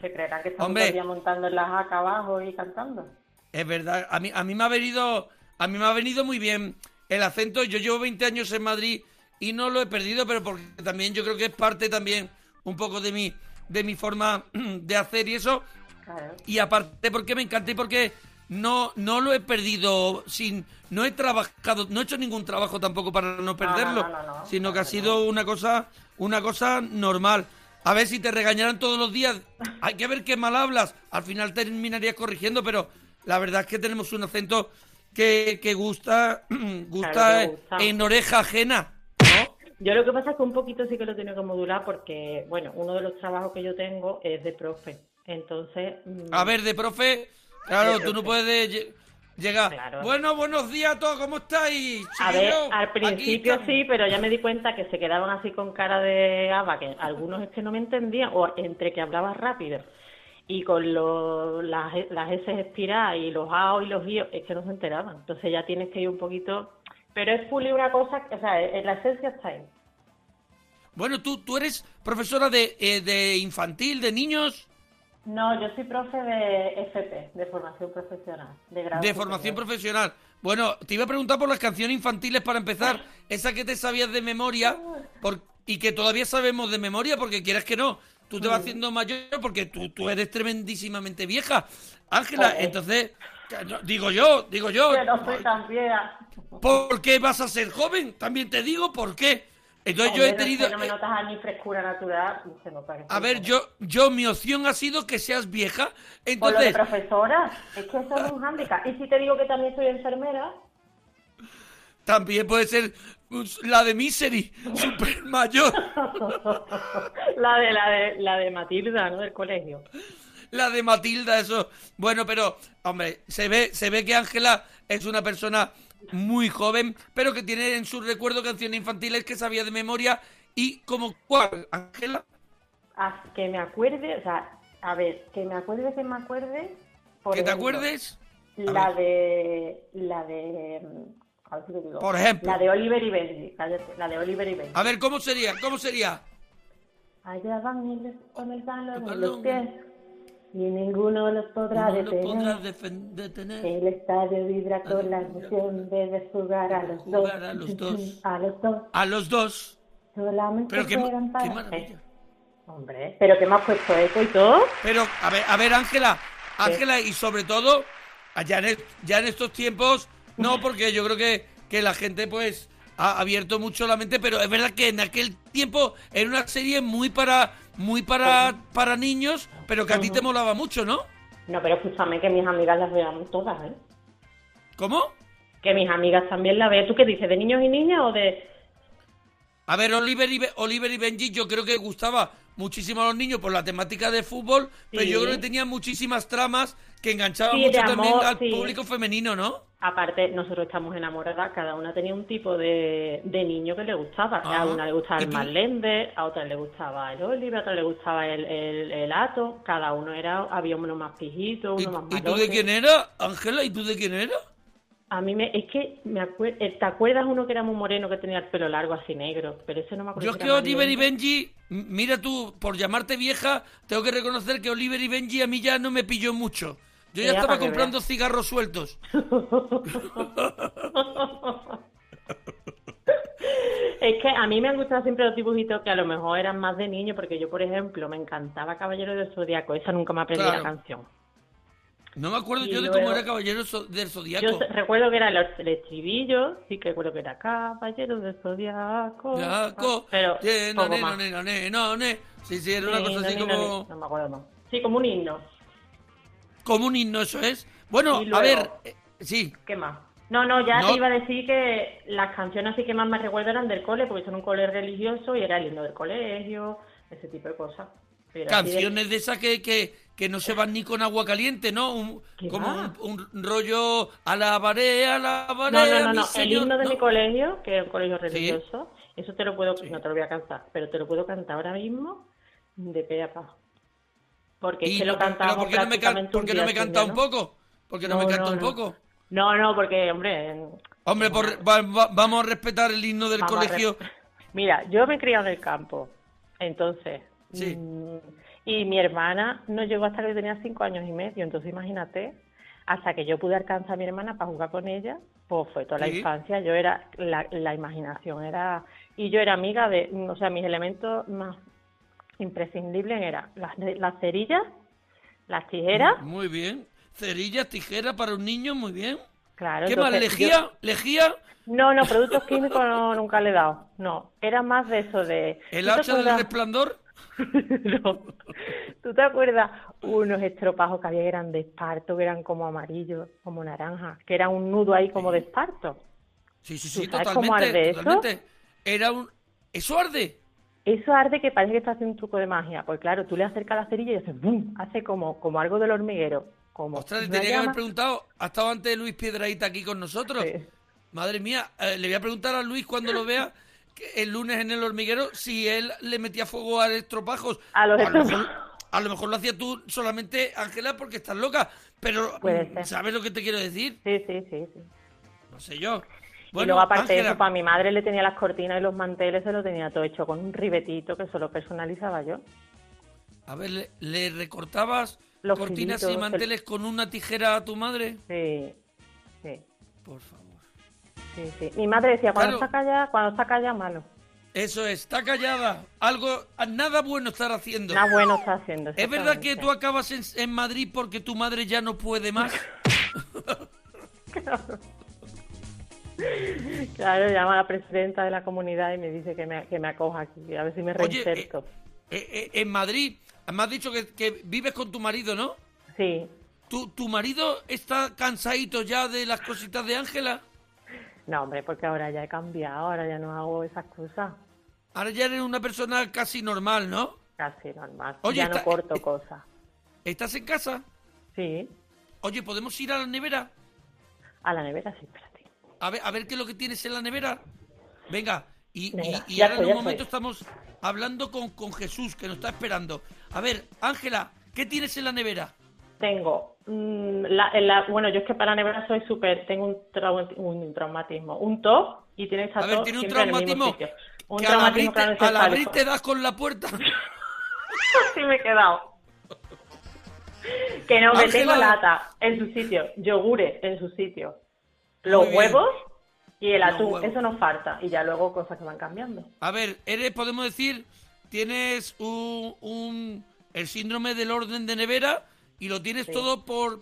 Se creerán que estamos Hombre. todo el día montando en la jaca abajo y cantando. Es verdad, a mí, a mí me ha venido a mí me ha venido muy bien el acento. Yo llevo 20 años en Madrid y no lo he perdido, pero porque también yo creo que es parte también un poco de mi de mi forma de hacer y eso. Claro. Y aparte porque me encanta y porque no no lo he perdido sin no he trabajado, no he hecho ningún trabajo tampoco para no perderlo, no, no, no. sino que ha sido una cosa una cosa normal. A ver si te regañaran todos los días. Hay que ver qué mal hablas. Al final terminarías corrigiendo, pero la verdad es que tenemos un acento que, que gusta, gusta, Claro gusta. en oreja ajena. Yo lo que pasa es que un poquito sí que lo tengo que modular porque, bueno, uno de los trabajos que yo tengo es de profe. Entonces, mm, A ver, de profe, claro, tú no puedes lle- llegar. Claro. Bueno, buenos días a todos, ¿cómo estáis? A ver, al principio sí, pero ya me di cuenta que se quedaban así con cara de aba, que algunos es que no me entendían, o entre que hablaba rápido y con lo- las, las S expiradas y los A y los I, es que no se enteraban. Entonces ya tienes que ir un poquito... Pero es pulir una cosa, o sea, en la esencia está ahí. Bueno, tú, tú eres profesora de, eh, de infantil, de niños, No, yo soy profe de FP, de formación profesional, de grado de formación profesional. Bueno, te iba a preguntar por las canciones infantiles para empezar. Esa que te sabías de memoria por- y que todavía sabemos de memoria porque quieras que no. Tú te vas haciendo mayor porque tú, tú eres tremendísimamente vieja. Ángela, entonces, digo yo, digo yo. No soy tan vieja. ¿Por qué vas a ser joven? También te digo por qué. Entonces yo Hombre, he tenido... No me notas a mi frescura natural, se nota que A ver, yo, yo, mi opción ha sido que seas vieja. Por lo de Entonces, profesora, es que eso es un hándicap. Y si te digo que también soy enfermera, también puede ser pues, la de Misery, super mayor. la de la de la de Matilda, ¿no? Del colegio. La de Matilda, eso. Bueno, pero, hombre, se ve, se ve que Ángela es una persona muy joven, pero que tiene en su recuerdo canciones infantiles que sabía de memoria. ¿Y como cuál, Ángela? Ah, que me acuerde, o sea, a ver, que me acuerde, que me acuerde. por ¿Que te acuerdes? La de. La de. mm, A ver si te digo. Por ejemplo. La de Oliver y Benji. La de Oliver y Benji. A ver, ¿cómo sería? ¿Cómo sería? Allá van con el balón en los pies. Y ninguno los podrá No detener. defen- detener. El estadio vibra con la emoción de jugar a los dos. A los dos. A los dos. A los dos. Solamente Pero qué, qué para- maravilla. Hombre, pero que me has puesto eco y todo. Pero, a ver, a ver, Ángela, Ángela, y sobre todo, ya en, ya en estos tiempos, no, porque yo creo que, que la gente, pues, ha abierto mucho la mente, pero es verdad que en aquel tiempo era una serie muy para, muy para, para niños, pero que a ti te molaba mucho, ¿no? No, pero escúchame que mis amigas las vean todas, ¿eh? ¿Cómo? Que mis amigas también la vean. ¿Tú qué dices? ¿De niños y niñas o de.? A ver, Oliver y, Be- Oliver y Benji, yo creo que gustaba muchísimo a los niños por la temática de fútbol, pero yo creo que tenía muchísimas tramas que enganchaban Sí, mucho también al sí. público femenino, ¿no? Aparte, nosotros estamos enamoradas, cada una tenía un tipo de, de niño que le gustaba. A una le gustaba ¿y el tú? Marlende, a otra le gustaba el Oliver, a otra le gustaba el, el, el Ato. Cada uno era, había uno más pijito, ¿Y, uno más y tú de quién era, Ángela? ¿Y tú de quién era? A mí me, es que me acuerdo, ¿te acuerdas uno que era muy moreno que tenía el pelo largo así negro? Pero ese no me acuerdo. Yo es que Oliver y. Benji, mira tú, por llamarte vieja, tengo que reconocer que Oliver y Benji a mí ya no me pilló mucho. Yo ya Ya, estaba comprando veas. cigarros sueltos. Es que a mí me han gustado siempre los dibujitos que a lo mejor eran más de niño, porque yo, por ejemplo, me encantaba Caballero del Zodiaco. Esa nunca me aprendí Claro. la canción. No me acuerdo yo de luego- cómo era Caballero del Zodíaco. Yo recuerdo que era el, estribillo, sí que recuerdo que era Caballero del Zodiaco. Zodiaco, Pero ye, poco no, ne, más. no, ne, no, ne. Sí, sí, era una Sí, cosa no, así como, No me acuerdo más. Sí, como un himno. como un himno, eso es. Bueno, Y a luego- ver, eh, sí, ¿Qué más? No, no, ya No. te iba a decir que las canciones así que más me recuerdo eran del cole, porque son un cole religioso y era el himno del colegio, ese tipo de cosas. Pero así de- canciones de esas que, que, que no se van ni con agua caliente, ¿no? Un- ¿Qué como un, un rollo alabaré. No, no, a no, mi no. El señor", himno de ¿no? mi colegio, que es un colegio religioso, eso te lo puedo, no te lo voy a cantar, pero te lo puedo cantar ahora mismo de pe a pa. Porque es que lo no, cantamos ¿por qué no me, can- por qué no me canta un ¿no? poco? ¿Por qué no, No, me canta no, un no. poco? No, no, porque, hombre... Hombre, por- va- va- vamos a respetar el himno del vamos a colegio. Mira, yo me he criado en el campo, entonces... Sí. mm, y mi hermana no llegó hasta que tenía cinco años y medio, entonces imagínate, hasta que yo pude alcanzar a mi hermana para jugar con ella, pues fue toda la Sí. infancia, yo era, la, la imaginación era, y yo era amiga de, o sea, mis elementos más imprescindibles eran las, las cerillas, las tijeras, Muy bien. Cerillas, tijeras para un niño, muy bien. claro. ¿Qué más? entonces, ¿Lejía? yo- ¿Lejía? no, no, productos químicos no, nunca le he dado, no, era más de eso de... ¿El ¿tú te hacha del resplandor? no. ¿Tú te acuerdas unos estropajos que había que eran de esparto, que eran como amarillos, como naranjas, que era un nudo ahí como de esparto? Sí, sí, ¿Tú sí, sabes cómo totalmente. arde eso? totalmente. Era un... ¿Eso arde? Eso arde que parece que está haciendo un truco de magia. Pues claro, tú le acercas la cerilla y hace ¡bum! Hace como, como algo del hormiguero. Como Ostras, le tenía que haber preguntado, ¿ha estado antes Luis Piedraíta aquí con nosotros? Sí. Madre mía, eh, le voy a preguntar a Luis cuando lo vea el lunes en el hormiguero si él le metía fuego a estropajos. A los estropajos. a lo mejor lo hacías tú solamente, Ángela, porque estás loca. Pero, mm. ¿sabes lo que te quiero decir? Sí, sí, sí, sí. No sé yo. y luego aparte de eso, para mi madre le tenía las cortinas y los manteles, se lo tenía todo hecho con un ribetito que solo personalizaba yo. a ver, ¿le, le recortabas Los cortinas y manteles con una tijera a tu madre? Sí, sí, Por favor. Sí, sí. Mi madre decía, cuando Claro. está callada, cuando está callada, malo. Eso es, está callada. Algo, nada bueno estar haciendo. Nada bueno está haciendo. ¿Es verdad que tú acabas en, en Madrid porque tu madre ya no puede más? Claro, llama a la presidenta de la comunidad y me dice que me, que me acoja aquí, a ver si me Oye, eh, reinserto. eh, eh, en Madrid, me has dicho que, que vives con tu marido, ¿no? Sí. ¿Tu, ¿Tu marido está cansadito ya de las cositas de Ángela? No, hombre, porque ahora ya he cambiado, ahora ya no hago esas cosas. Ahora ya eres una persona casi normal, ¿no? Casi normal. Oye, ya no está- corto eh, cosas. ¿Estás en casa? Sí. Oye, ¿podemos ir a la nevera? A la nevera sí, espérate. A ver, a ver qué es lo que tienes en la nevera. Venga, y, Venga, ahora estoy, en un momento estoy. estamos hablando con, con Jesús, que nos está esperando. A ver, Ángela, ¿qué tienes en la nevera? Tengo, mm, la, en la- bueno, yo es que para la nevera soy súper, tengo un, trau- un traumatismo, un top y tiene esa A ver, tiene un traumatismo sitio. Un que al abrir, traumatismo te, al craneoencefálico. abrir te das con la puerta. Así me he quedado. Que no, que Ángela. tengo lata en su sitio, yogures en su sitio, los huevos y el atún, eso nos falta. Y ya luego cosas que van cambiando. A ver, eres, podemos decir, tienes un, un- el síndrome del orden de nevera y lo tienes Sí. todo por,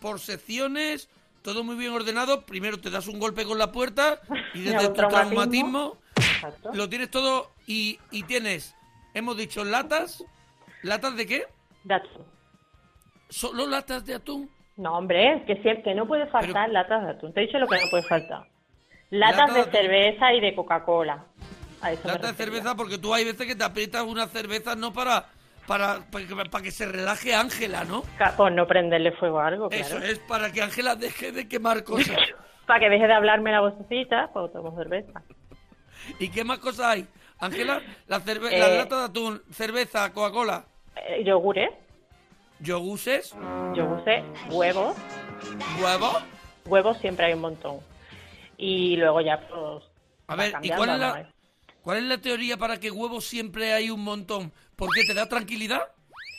por secciones, todo muy bien ordenado. Primero te das un golpe con la puerta y desde tu traumatismo. lo tienes todo y, y tienes, hemos dicho, latas. ¿Latas de qué? De atún. ¿Solo latas de atún? No, hombre, que, sí, que no puede faltar Pero- latas de atún. Te he dicho lo que no puede faltar. Latas Lata de cerveza y de Coca-Cola. A eso me Lata de cerveza porque tú hay veces que te aprietas una cerveza no para, para, para, que, para que se relaje Ángela, ¿no? Ca- Pues no prenderle fuego a algo, claro. Eso es para que Ángela deje de quemar cosas. Para que deje de hablarme la vocecita, pues tomo cerveza. ¿Y qué más cosas hay? Ángela, la, cerve- Eh. la lata de atún, cerveza, Coca-Cola, Eh, yogures, yoguses, yogures, huevos. huevo. Huevos siempre hay un montón. Y luego ya, pues. A ver, ¿y cuál es, la, cuál es la teoría para que huevos siempre hay un montón? ¿Por qué te da tranquilidad?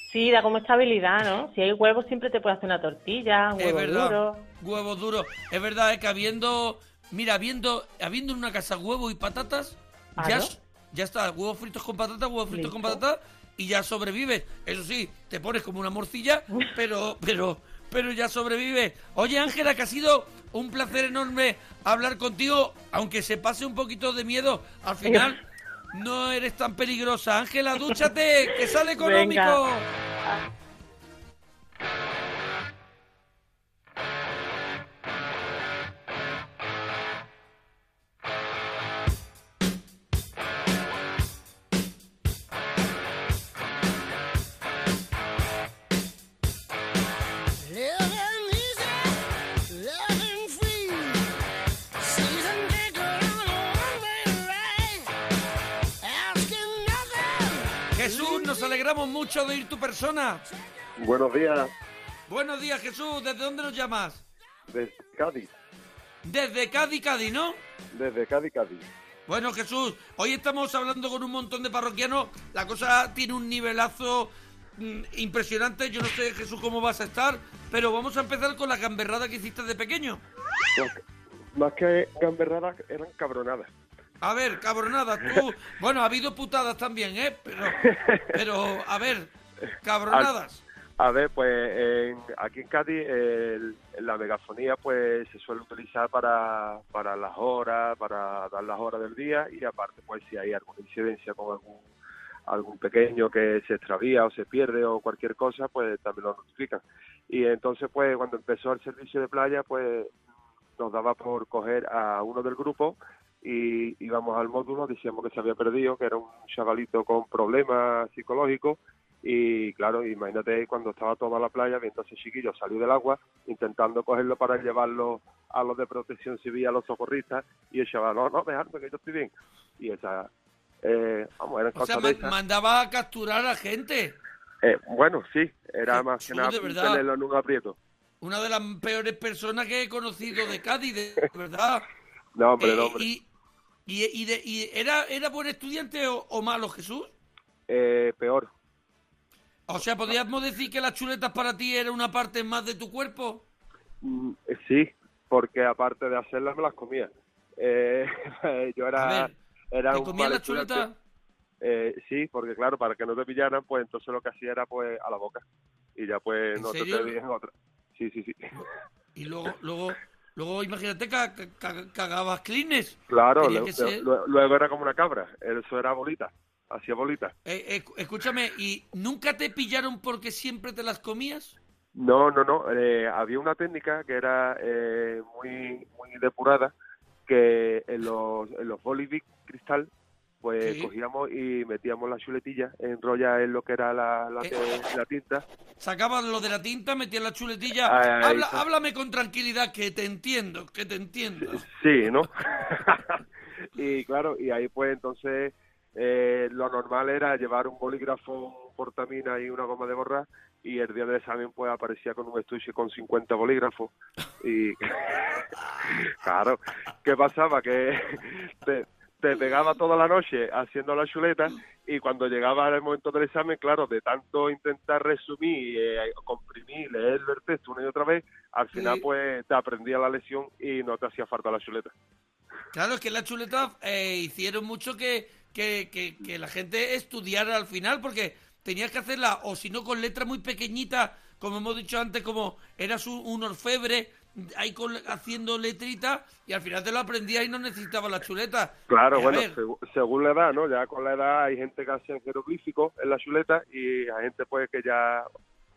Sí, da como estabilidad, ¿no? Si hay huevos, siempre te puede hacer una tortilla, un es verdad. duro. Huevos duros. Es verdad, es que habiendo, mira, habiendo, habiendo en una casa huevo y patatas, ya, Claro. s- ya está, huevos fritos con patatas, huevos fritos con patatas y ya sobrevives. Eso sí, te pones como una morcilla, pero, pero, pero ya sobrevives. Oye, Ángela, que ha sido un placer enorme hablar contigo, aunque se pase un poquito de miedo, al final no eres tan peligrosa. Ángela, dúchate, que sale económico. Venga. Alegramos mucho de ir tu persona. Buenos días, Buenos días, Jesús. ¿Desde dónde nos llamas? desde Cádiz, Desde Cádiz, Cádiz, ¿no? desde Cádiz, Cádiz. Bueno, Jesús, hoy estamos hablando con un montón de parroquianos. La cosa tiene un nivelazo mm, impresionante. Yo no sé, Jesús, cómo vas a estar, pero vamos a empezar con la gamberrada que hiciste de pequeño. Pues, más que gamberradas, eran cabronadas. A ver, cabronadas, tú... Bueno, ha habido putadas también, ¿eh? Pero, pero a ver, cabronadas. A ver, pues en- aquí en Cádiz el- la megafonía pues se suele utilizar para, para las horas, para dar las horas del día y aparte pues si hay alguna incidencia con algún algún pequeño que se extravía o se pierde o cualquier cosa, pues también lo notifican. Y entonces pues cuando empezó el servicio de playa pues nos daba por coger a uno del grupo y íbamos al módulo, decíamos que se había perdido, que era un chavalito con problemas psicológicos y claro, imagínate cuando estaba toda la playa viendo a ese chiquillo salir del agua, intentando cogerlo para llevarlo a los de protección civil, a los socorristas, y el chaval, no, no, dejadme que yo estoy bien. Y esa, eh, vamos, eran O sea, mandaba a capturar a gente. Eh, bueno, sí, era Qué más que nada tenerlo en un aprieto. Una de las peores personas que he conocido de Cádiz, de de verdad. No, hombre, Eh, no, hombre. Y, y, y de- y era, ¿Era buen estudiante o, o malo, Jesús? Eh, peor. O sea, ¿podríamos decir que las chuletas para ti era una parte más de tu cuerpo? Mm, eh, sí, porque aparte de hacerlas me las comía. Eh, yo A era, ver, era ¿te un comías mal la estudiante. chuleta? Eh, sí, porque claro, para que no te pillaran, pues entonces lo que hacía era pues a la boca. Y ya pues ¿En no te serio? pedían otra. Sí, sí, sí. Y luego, luego, luego imagínate que ca- ca- cagabas clines. Claro, luego, que ser- luego- luego era como una cabra. Eso era bolita. Hacía bolita. Eh, eh, escúchame, ¿y nunca te pillaron porque siempre te las comías? No, no, no. eh, había una técnica que era eh, muy muy depurada, que en los, en los bolivic cristal, pues cogíamos y metíamos la chuletilla enrollada en lo que era la, la, Eh. la tinta. Sacabas lo de la tinta, metías la chuletilla. Habla- está. háblame con tranquilidad, que te entiendo, que te entiendo. Sí, ¿no? y claro, y ahí pues entonces eh, lo normal era llevar un bolígrafo, un portamina y una goma de borrar y el día del examen pues aparecía con un estuche con 50 bolígrafos y claro, ¿qué pasaba? Que te, te pegaba toda la noche haciendo la chuleta y cuando llegaba el momento del examen, claro, de tanto intentar resumir, eh, comprimir, leer el texto una y otra vez, al final Sí. pues te aprendía la lección y no te hacía falta la chuleta. Claro, es que las chuletas eh, hicieron mucho que, que, que- que la gente estudiara al final, porque tenías que hacerla, o si no, con letra muy pequeñita, como hemos dicho antes, como eras un, un orfebre, ahí con- haciendo letrita, y al final te lo aprendías y no necesitabas la chuleta. Claro, Y bueno, según la edad, ¿no? Ya con la edad hay gente que hace jeroglíficos en la chuleta y hay gente pues que ya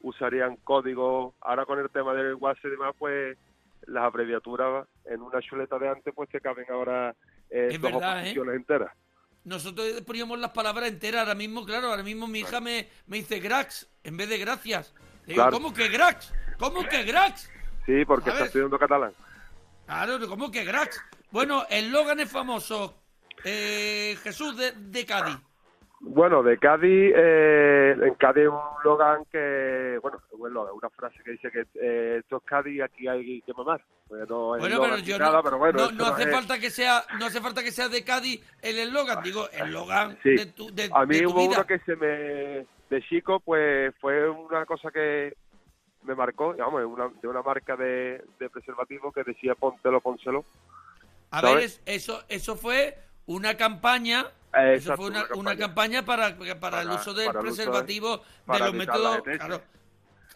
usarían código. Ahora con el tema del WhatsApp y demás, pues las abreviaturas en una chuleta de antes pues te caben ahora eh, Es dos verdad, ¿eh? enteras. Nosotros poníamos las palabras enteras, ahora mismo, claro, ahora mismo mi hija me, me dice grax en vez de gracias. Le digo, Claro. ¿cómo que grax? ¿Cómo que grax? Sí, porque A está ver. estudiando catalán. Claro, ¿cómo que grax? Bueno, el Logan es famoso. Eh, Jesús de, de Cádiz. Bueno, de Cádiz, eh, en Cádiz un Logan que, bueno, bueno, una frase que dice que eh, esto es Cádiz y aquí hay que mamar. Bueno, pero yo nada, no, pero bueno, no, hace falta que sea, no hace falta que sea de Cádiz el eslogan, digo, el Logan Sí. de tu, de, A mí de tu hubo vida. uno que se me... De chico, pues fue una cosa que me marcó, digamos, una, de una marca de, de preservativo que decía póntelo, pónselo. A ¿sabes? ver, es- eso, eso fue una campaña, eso fue una, una una campaña para, para, el Para- uso del el uso preservativo, de, los métodos. Claro,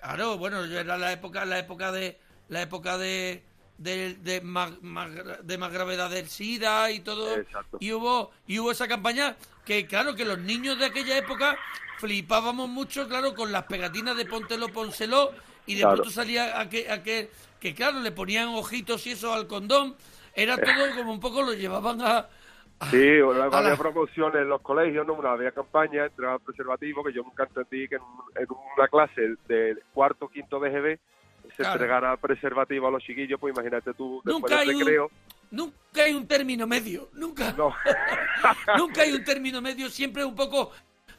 claro, bueno, era la época, la época de la época de de, de más, de más gravedad del SIDA y todo. Exacto. Y hubo, y hubo esa campaña que, claro, que los niños de aquella época flipábamos mucho, claro, con las pegatinas de Póntelo, Pónselo, y de Claro. pronto salía aquel, aquel, que, claro, le ponían ojitos y eso al condón. Era todo como un poco lo llevaban a... a- Sí, luego a había la- promociones en los colegios, ¿no? Una, había campaña, entregaba preservativo, que yo nunca entendí que en, un- en una clase de cuarto, quinto BGB se Claro. entregara preservativo a los chiquillos, pues imagínate tú, después Nunca del hay un- recreo. Nunca hay un término medio, nunca. No. nunca hay un término medio, siempre un poco,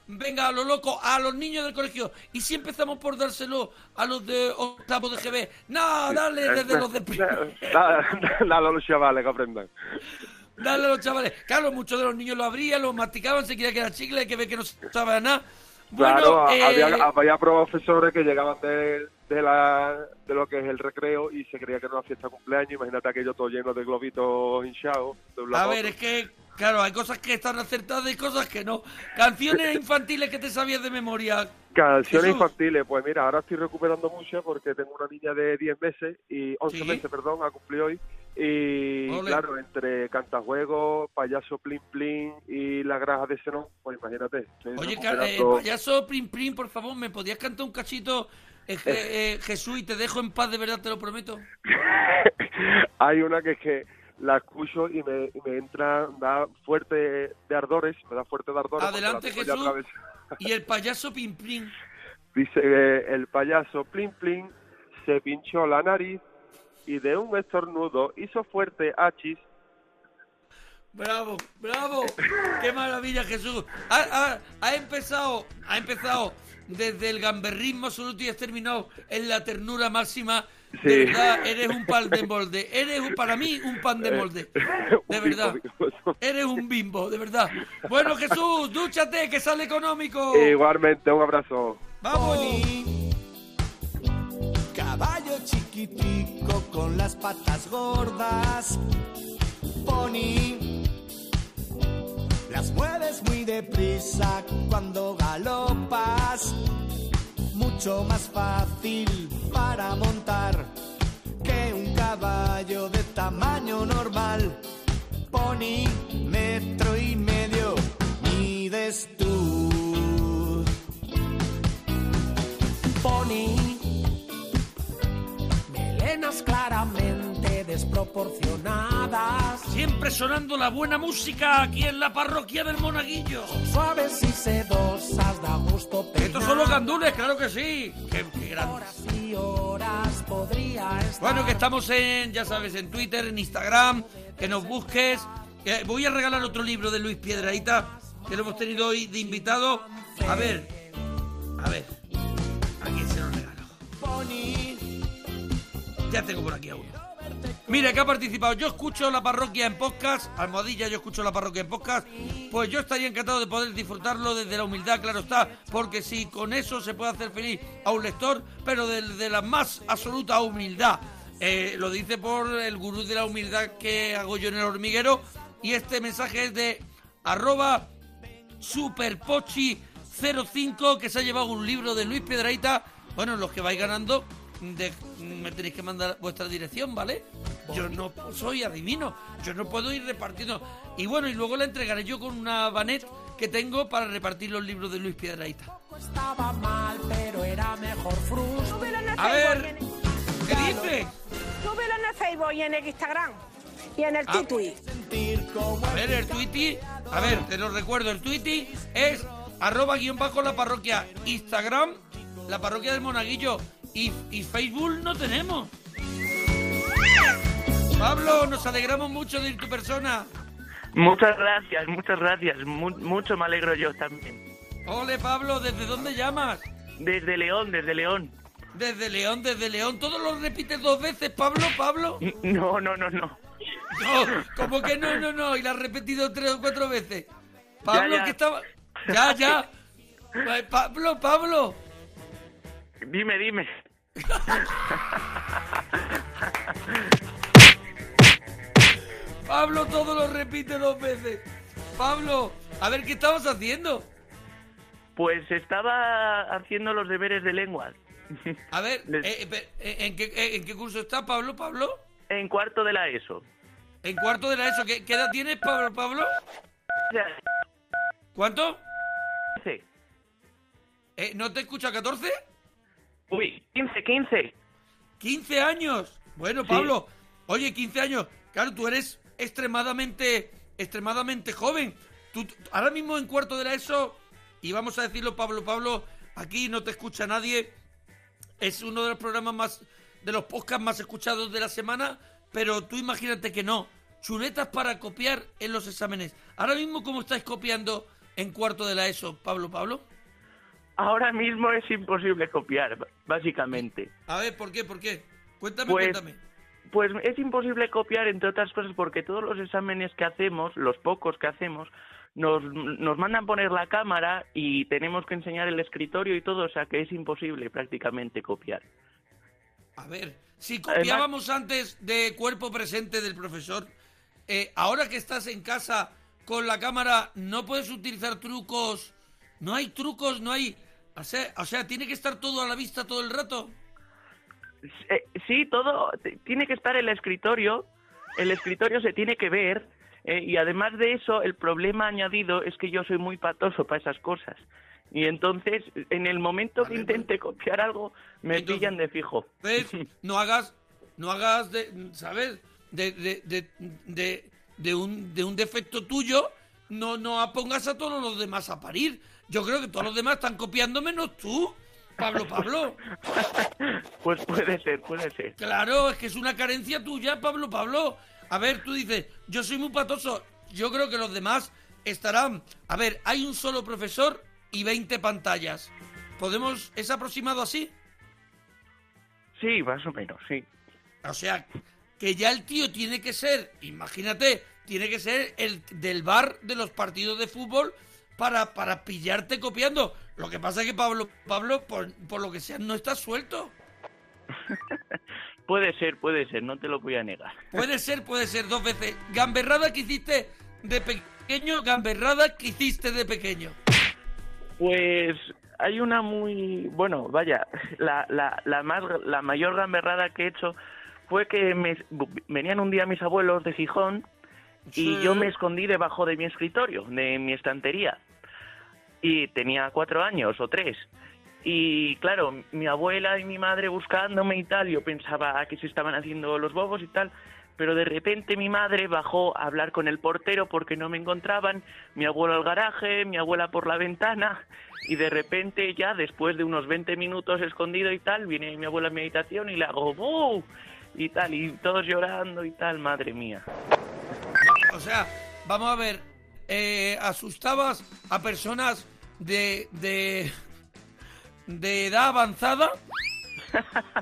venga, a lo loco, a los niños del colegio. Y si empezamos por dárselo a los de octavo de GB, no, dale desde los de primero. Dale, a los chavales que aprendan. Dale a los chavales. Claro, muchos de los niños lo abrían, lo masticaban, se creía que era chicle, hay que ver que no sabía nada. Bueno, claro, eh, había, había profesores que llegaban de, de, la, de lo que es el recreo y se creía que era una fiesta de cumpleaños. Imagínate aquello todo lleno de globitos hinchados. de a ver, es que, claro, hay cosas que están acertadas y cosas que no. Canciones infantiles que te sabías de memoria. Canciones Jesús. infantiles, pues mira, ahora estoy recuperando muchas porque tengo una niña de 10 meses y 11 Sí. meses, perdón, ha cumplido hoy. Y Ole. claro, entre cantajuegos, payaso plin plin y la graja de Zenón, pues imagínate. Oye, eh, payaso Prim Prim, por favor, ¿me podías cantar un cachito? Eh, Je- eh, Jesús, y te dejo en paz, de verdad, te lo prometo. Hay una que es que la escucho y me, y me entra, da fuerte de ardores, me da fuerte de ardores. Adelante, Jesús. Y el payaso Pim Pim. Dice eh, el payaso Plin Plin se pinchó la nariz y de un estornudo hizo fuerte achis. Bravo, bravo. Qué maravilla, Jesús. Ha, ha- ha empezado, ha empezado desde el gamberrismo absoluto y has terminado en la ternura máxima. De verdad, eres un pan de molde. Eres un- para mí un pan de molde. De verdad. Eres un bimbo, de verdad. Bueno, Jesús, dúchate, que sale económico. Igualmente, un abrazo. Vamos. Caballo chiquitico con las patas gordas. Pony. Las mueves muy deprisa cuando galopas. Mucho más fácil para montar que un caballo de tamaño normal. Pony, metro y medio, mides tú. Pony, melenas claramente desproporcionadas. Siempre sonando la buena música aquí en la parroquia del Monaguillo. Suaves y sedosas, da gusto Estos son los gandules, claro que sí. Qué, qué grandes. Horas y horas podría estar. Bueno, que estamos en, ya sabes, en Twitter, en Instagram, que nos busques. Eh, voy a regalar otro libro de Luis Piedraíta, que lo hemos tenido hoy de invitado. A ver, a ver, ¿a quién se lo regalo? Ya tengo por aquí a uno. Mira, que ha participado. Yo escucho la parroquia en podcast. Almohadilla, yo escucho la parroquia en podcast. Pues yo estaría encantado de poder disfrutarlo desde la humildad, claro está. Porque si con eso se puede hacer feliz a un lector, pero desde la más absoluta humildad. Eh, lo dice por el gurú de la humildad que hago yo en el hormiguero. Y este mensaje es de arroba superpochi05 que se ha llevado un libro de Luis Piedraíta. Bueno, los que vais ganando, me tenéis que mandar vuestra dirección, ¿vale? Yo no soy adivino, yo no puedo ir repartiendo. Y bueno, y luego la entregaré yo con una banet que tengo para repartir los libros de Luis Piedraíta. Estaba mal, pero era mejor. A ver, ¿qué dice? Súbelo en el Facebook y en el Instagram y en el Ah. Titui. A ver, el Twitty, a ver, te lo recuerdo, el Twitty es arroba guion bajo la parroquia, Instagram, la parroquia del Monaguillo y, y Facebook no tenemos. Pablo, nos alegramos mucho de ir tu persona. Muchas gracias, muchas gracias. Mu- mucho me alegro yo también. Ole, Pablo, ¿desde dónde llamas? Desde León, desde León. Desde León, desde León. ¿Todo lo repites dos veces, Pablo, Pablo? No, no, no, no. No, como que no, no, no, y la has repetido tres o cuatro veces. Pablo, ya. que estaba... Ya, ya. Pablo, Pablo. Dime, dime. Pablo todo lo repite dos veces. Pablo, a ver qué estabas haciendo. Pues estaba haciendo los deberes de lenguas. A ver, eh, eh, eh, ¿en, qué, eh, ¿en qué curso está Pablo, Pablo? En cuarto de la ESO. En cuarto de la ESO. ¿Qué, qué edad tienes, Pablo, Pablo? ¿Cuánto? Sí. Eh, ¿No te escucha 14? Uy, 15, 15. 15 años. Bueno, Sí. Pablo, oye, 15 años. Claro, tú eres extremadamente, extremadamente joven. Tú, ahora mismo en cuarto de la ESO, y vamos a decirlo, Pablo, Pablo, aquí no te escucha nadie. Es uno de los programas más, de los podcasts más escuchados de la semana, pero tú imagínate que no. Chuletas para copiar en los exámenes. Ahora mismo, ¿cómo estáis copiando en cuarto de la ESO, Pablo, Pablo? Ahora mismo es imposible copiar, básicamente. A ver, ¿por qué? ¿Por qué? Cuéntame, Pues- cuéntame. Pues es imposible copiar, entre otras cosas, porque todos los exámenes que hacemos, los pocos que hacemos, nos, nos mandan poner la cámara y tenemos que enseñar el escritorio y todo, o sea que es imposible prácticamente copiar. A ver, si copiábamos antes de cuerpo presente del profesor, eh, ahora que estás en casa con la cámara, ¿no puedes utilizar trucos? No hay trucos, no hay... O sea, o sea, tiene que estar todo a la vista todo el rato. Eh, sí, todo tiene que estar el escritorio, el escritorio se tiene que ver eh, y además de eso el problema añadido es que yo soy muy patoso para esas cosas y entonces en el momento que intente copiar algo me pillan de fijo. ¿Ves? No hagas, no hagas de, ¿sabes? de, de, de, de- de un, de un defecto tuyo, no, no pongas a todos los demás a parir. Yo creo que todos los demás están copiando menos tú, Pablo Pablo. Pues puede ser, puede ser. Claro, es que es una carencia tuya, Pablo Pablo. A ver, tú dices, yo soy muy patoso. Yo creo que los demás estarán... A ver, hay un solo profesor y 20 pantallas. ¿Podemos... ¿Es aproximado así? Sí, más o menos, sí. O sea, que ya el tío tiene que ser, imagínate, tiene que ser el del bar de los partidos de fútbol para, para pillarte copiando. Lo que pasa es que Pablo, Pablo, por, por lo que sea, no está suelto. Puede ser, puede ser, no te lo voy a negar. Puede ser, puede ser dos veces. Gamberrada que hiciste de pequeño, gamberrada que hiciste de pequeño. Pues hay una muy, bueno, vaya, la, la, la más, la mayor gamberrada que he hecho fue que me, venían un día mis abuelos de Gijón y Sí. yo me escondí debajo de mi escritorio, de mi estantería. Y tenía cuatro años o tres. Y claro, mi abuela y mi madre buscándome y tal, yo pensaba que se estaban haciendo los bobos y tal, pero de repente mi madre bajó a hablar con el portero porque no me encontraban, mi abuelo al garaje, mi abuela por la ventana, y de repente ya después de unos 20 minutos escondido y tal, viene mi abuela a mi habitación y le hago ¡bu! y tal, y todos llorando y tal, madre mía. O sea, vamos a ver, eh, asustabas a personas de, de, de edad avanzada,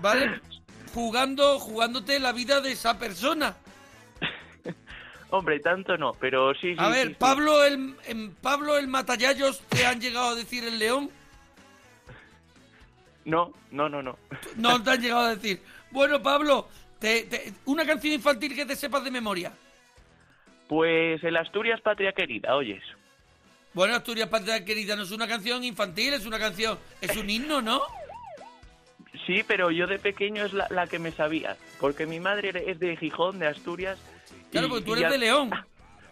¿vale? Jugando, jugándote la vida de esa persona. Hombre, tanto no, pero sí. A sí, ver, sí. Pablo el, en Pablo el Matallayos, ¿te han llegado a decir el león? No, no, no, no. No te han llegado a decir. Bueno, Pablo, te- te- una canción infantil que te sepas de memoria. Pues el Asturias Patria Querida, oyes. Bueno, Asturias Patria Querida no es una canción infantil, es una canción, es un himno, ¿no? Sí, pero yo de pequeño es la, la que me sabía, porque mi madre es de Gijón, de Asturias. Claro, y- porque tú eres ya- de León.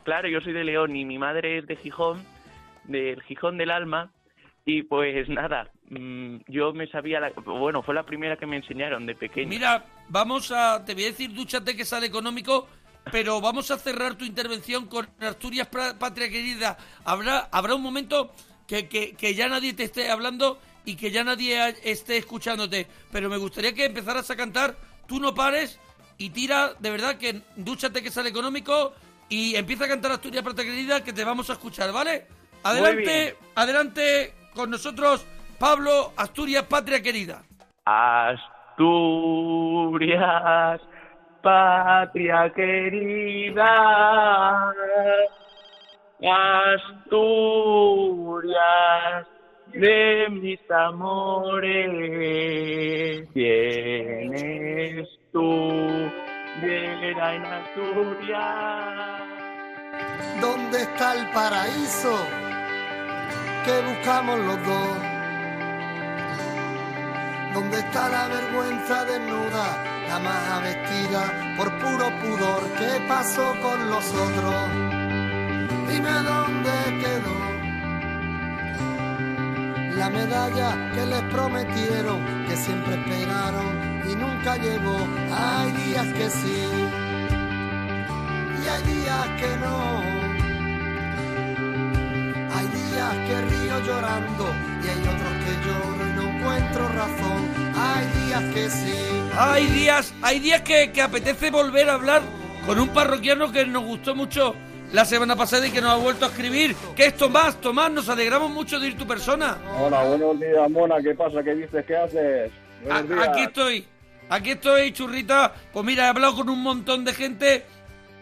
Claro, yo soy de León y mi madre es de Gijón, del Gijón del Alma. Y pues nada, mm, yo me sabía, la, bueno, fue la primera que me enseñaron de pequeño. Mira, vamos a, te voy a decir, dúchate que sale económico, pero vamos a cerrar tu intervención con Asturias Patria Querida. Habrá, habrá un momento que, que, que ya nadie te esté hablando y que ya nadie esté escuchándote, pero me gustaría que empezaras a cantar, tú no pares y tira, de verdad, que dúchate que sale económico y empieza a cantar Asturias Patria Querida que te vamos a escuchar, ¿vale? Adelante, adelante con nosotros, Pablo, Asturias Patria Querida. Asturias, patria querida. Asturias de mis amores. Tienes tú vida en Asturias. ¿Dónde está el paraíso que buscamos los dos? ¿Dónde está la vergüenza desnuda, la más vestida por puro pudor? ¿Qué pasó con los otros? Dime dónde quedó la medalla que les prometieron, que siempre esperaron y nunca llegó. Hay días que sí y hay días que no. Hay días que río llorando y hay otros que lloro y no encuentro razón. Hay días que sí. Hay días, hay días que, que apetece volver a hablar con un parroquiano que nos gustó mucho la semana pasada y que nos ha vuelto a escribir, que es Tomás. Tomás, nos alegramos mucho de ir tu persona. Hola, buenos días, Mona. ¿Qué pasa? ¿Qué dices? ¿Qué haces? Buenos A- días. aquí estoy, aquí estoy, churrita. Pues mira, he hablado con un montón de gente.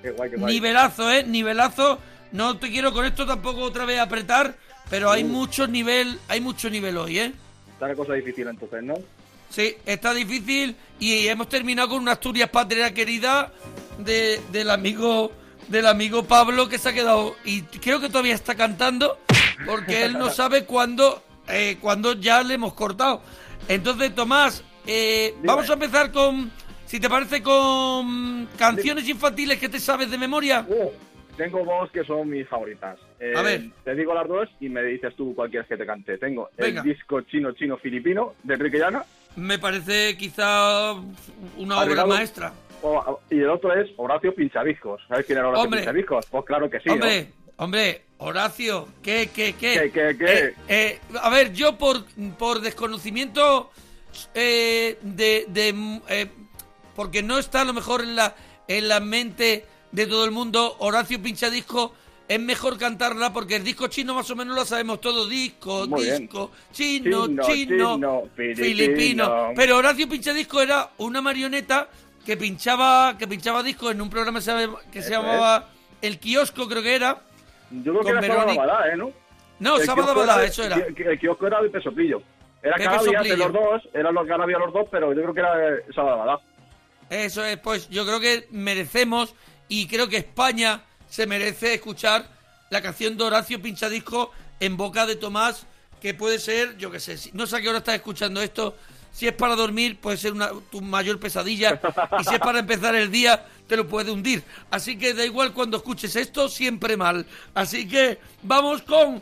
Qué guay, qué guay. Nivelazo, ¿eh? Nivelazo. No te quiero con esto tampoco otra vez apretar, pero hay Uh. mucho nivel, hay mucho nivel hoy, ¿eh? Está la cosa difícil entonces, ¿no? Sí, está difícil y hemos terminado con una Asturias patria querida de, del amigo del amigo Pablo que se ha quedado y creo que todavía está cantando porque él no sabe cuándo eh, cuándo ya le hemos cortado. Entonces, Tomás, eh, vamos a empezar con, si te parece, con canciones infantiles que te sabes de memoria. Tengo dos que son mis favoritas. Eh, A ver. Te digo las dos y me dices tú cuál quieres que te cante. Tengo Venga. el disco chino chino filipino de Enrique Llana. Me parece quizá una obra maestra. o- y el otro es Horacio Pinchadiscos. ¿Sabes quién era Horacio Hombre. Pinchadiscos? Pues claro que sí. ¿no? Hombre, hombre, Horacio, ¿qué, qué, qué? ¿Qué, qué, qué? Eh, eh, a ver, yo por, por desconocimiento eh, de... de, eh, porque no está a lo mejor en la, en la mente de todo el mundo, Horacio Pinchadisco es mejor cantarla porque el disco chino más o menos lo sabemos todo, disco, Muy disco, chino, Chino, chino, chino, filipino. Pero Horacio Pinchadisco era una marioneta que pinchaba que pinchaba discos en un programa que se que llamaba El Kiosco, creo que era. Yo creo que era Sábado Abadá, ¿eh? ¿no? No, El Sábado Abadá, de- eso era. que- El kiosco era de Pesoplillo. Era Pepe Canavias de los dos, eran los Canavias los dos, pero yo creo que era Sábado Abadá. Eso es, pues yo creo que merecemos y creo que España se merece escuchar la canción de Horacio Pinchadisco en boca de Tomás, que puede ser, yo qué sé, no sé a qué hora estás escuchando esto. Si es para dormir, puede ser una, tu mayor pesadilla. Y si es para empezar el día, te lo puede hundir. Así que da igual cuando escuches esto, siempre mal. Así que vamos con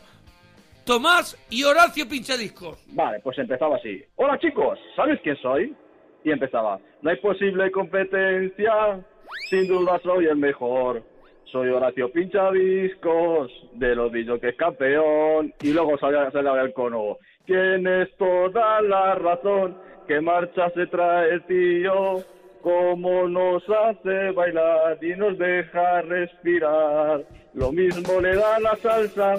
Tomás y Horacio Pinchadiscos. Vale, pues empezaba así. Hola chicos, ¿sabéis quién soy? Y empezaba. No hay posible competencia, sin duda soy el mejor. Soy Horacio Pinchadiscos, de los dicho que es campeón. Y luego sale, sale el cono. Tienes toda la razón, que marcha se trae el tío. Como nos hace bailar y nos deja respirar. Lo mismo le da la salsa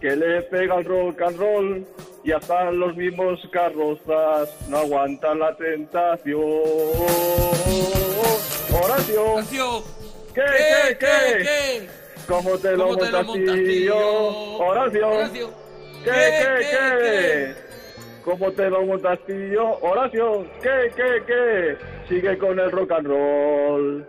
que le pega el rock and roll y hasta los mismos carrozas no aguantan la tentación. Horacio, Horacio, ¿qué, ¿qué, qué, qué? ¿Cómo te lo ¿Cómo te lo montas, tío? Horacio, Horacio, ¿qué, qué, qué? ¿Cómo te lo montas, tío? Horacio, ¿qué, qué, qué? Sigue con el rock and roll.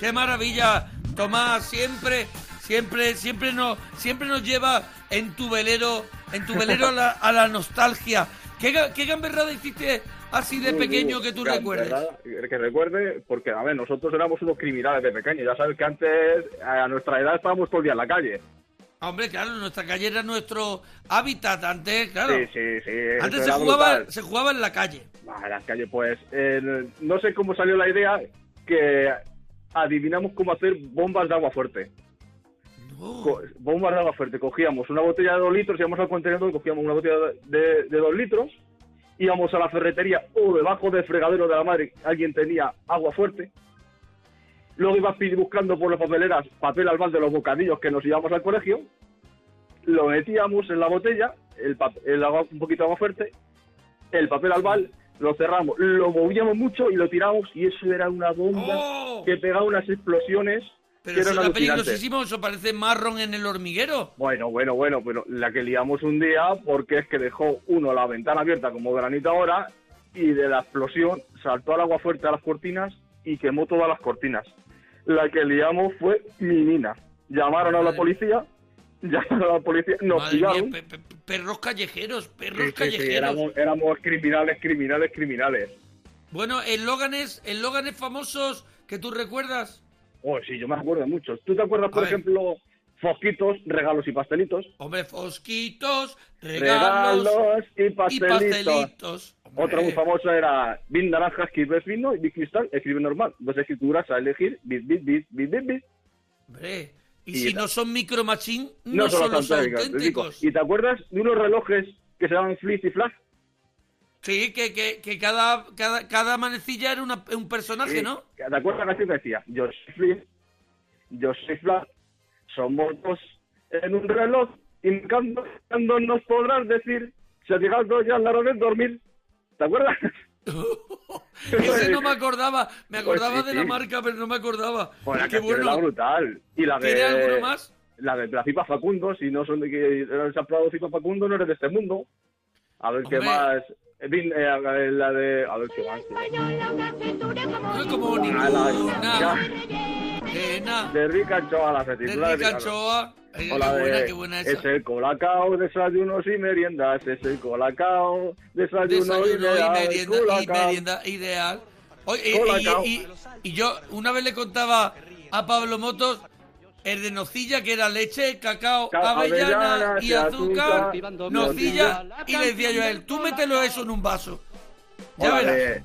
¡Qué maravilla! Tomás, siempre, siempre, siempre nos, siempre nos lleva en tu velero, en tu velero a la, a la nostalgia. ¿Qué, qué gamberrada hiciste así de pequeño que tú que- recuerdes? ¿verdad? Que recuerde, porque, a ver, nosotros éramos unos criminales de pequeños. Ya sabes que antes, a nuestra edad, estábamos todo el día en la calle. Hombre, claro, nuestra calle era nuestro hábitat antes, claro. Sí, sí, sí. Antes se jugaba, brutal. se jugaba en la calle. Ah, en las calles, pues, el- no sé cómo salió la idea que adivinamos cómo hacer bombas de agua fuerte. Co- bombas de agua fuerte. Cogíamos una botella de dos litros, íbamos al contenedor, cogíamos una botella de, de dos litros, íbamos a la ferretería o debajo del fregadero de la madre, alguien tenía agua fuerte. Luego ibas buscando por las papeleras papel al de los bocadillos que nos íbamos al colegio. Lo metíamos en la botella, el, agua, un poquito agua fuerte, el papel albal, lo cerramos, lo movíamos mucho y lo tiramos y eso era una bomba que pegaba unas explosiones ¡Oh! Pero eso eran era alucinantes. peligrosísimo, eso parece marrón en el hormiguero. Bueno, bueno, bueno, pero la que liamos un día porque es que dejó uno la ventana abierta como granito ahora y de la explosión saltó al agua fuerte a las cortinas y quemó todas las cortinas. La que liamos fue mi nina. Llamaron a la policía, llamaron a la policía, nos Madre mía, pillaron. pe- pe- perros callejeros, perros Sí, sí, sí, callejeros. éramos, éramos criminales, criminales, criminales. Bueno, eslóganes, eslóganes famosos que tú recuerdas. Oh, sí, yo me acuerdo de muchos. ¿Tú te acuerdas, por ejemplo, Fosquitos, regalos y pastelitos? Hombre, fosquitos, regalos, Regalos y y pastelitos. pastelitos. Otra muy famosa era Bit naranja, escribes vino y Bit cristal, escribe normal. Dos escrituras a elegir, bit, bit, bit, bit, bit, bit. Hombre, y, Y si ta- no son micro machine, no, son los auténticos, auténticos. ¿Y te acuerdas de unos relojes que se llaman Flitz y Flash? Sí, que, que, que cada, cada, cada manecilla era una- un personaje, Sí. ¿no? ¿Te acuerdas la canción que decía? Soy Flash, somos dos en un reloj y cuando, cuando nos podrás decir si ha llegado ya la hora de dormir. ¿Te acuerdas? Ese no me acordaba. Me Pues acordaba sí, de la sí. marca, pero no me acordaba. Pues la Qué bueno. era brutal. Y la de... ¿Tiene alguno más? La de la Facundo, si no son de que Cipa Facundo, no eres de este mundo. A ver qué más... Eh, bin- eh, la de... A ver qué más. No es como ninguna. la- Pena. De Rica Anchoa, la De aceituna Rica Anchoa. Ay, O la qué buena, de qué buena esa. es el colacao, desayunos y meriendas, es el colacao, desayuno, Desayuno y ideal, merienda, y merienda ideal. Oye, y- y- y, y yo una vez le contaba a Pablo Motos el de nocilla, que era leche, cacao, Ca- avellana avellanas y y azúcar, azúcar, nocilla, y le decía yo a él, tú mételo eso en un vaso. Ya verás.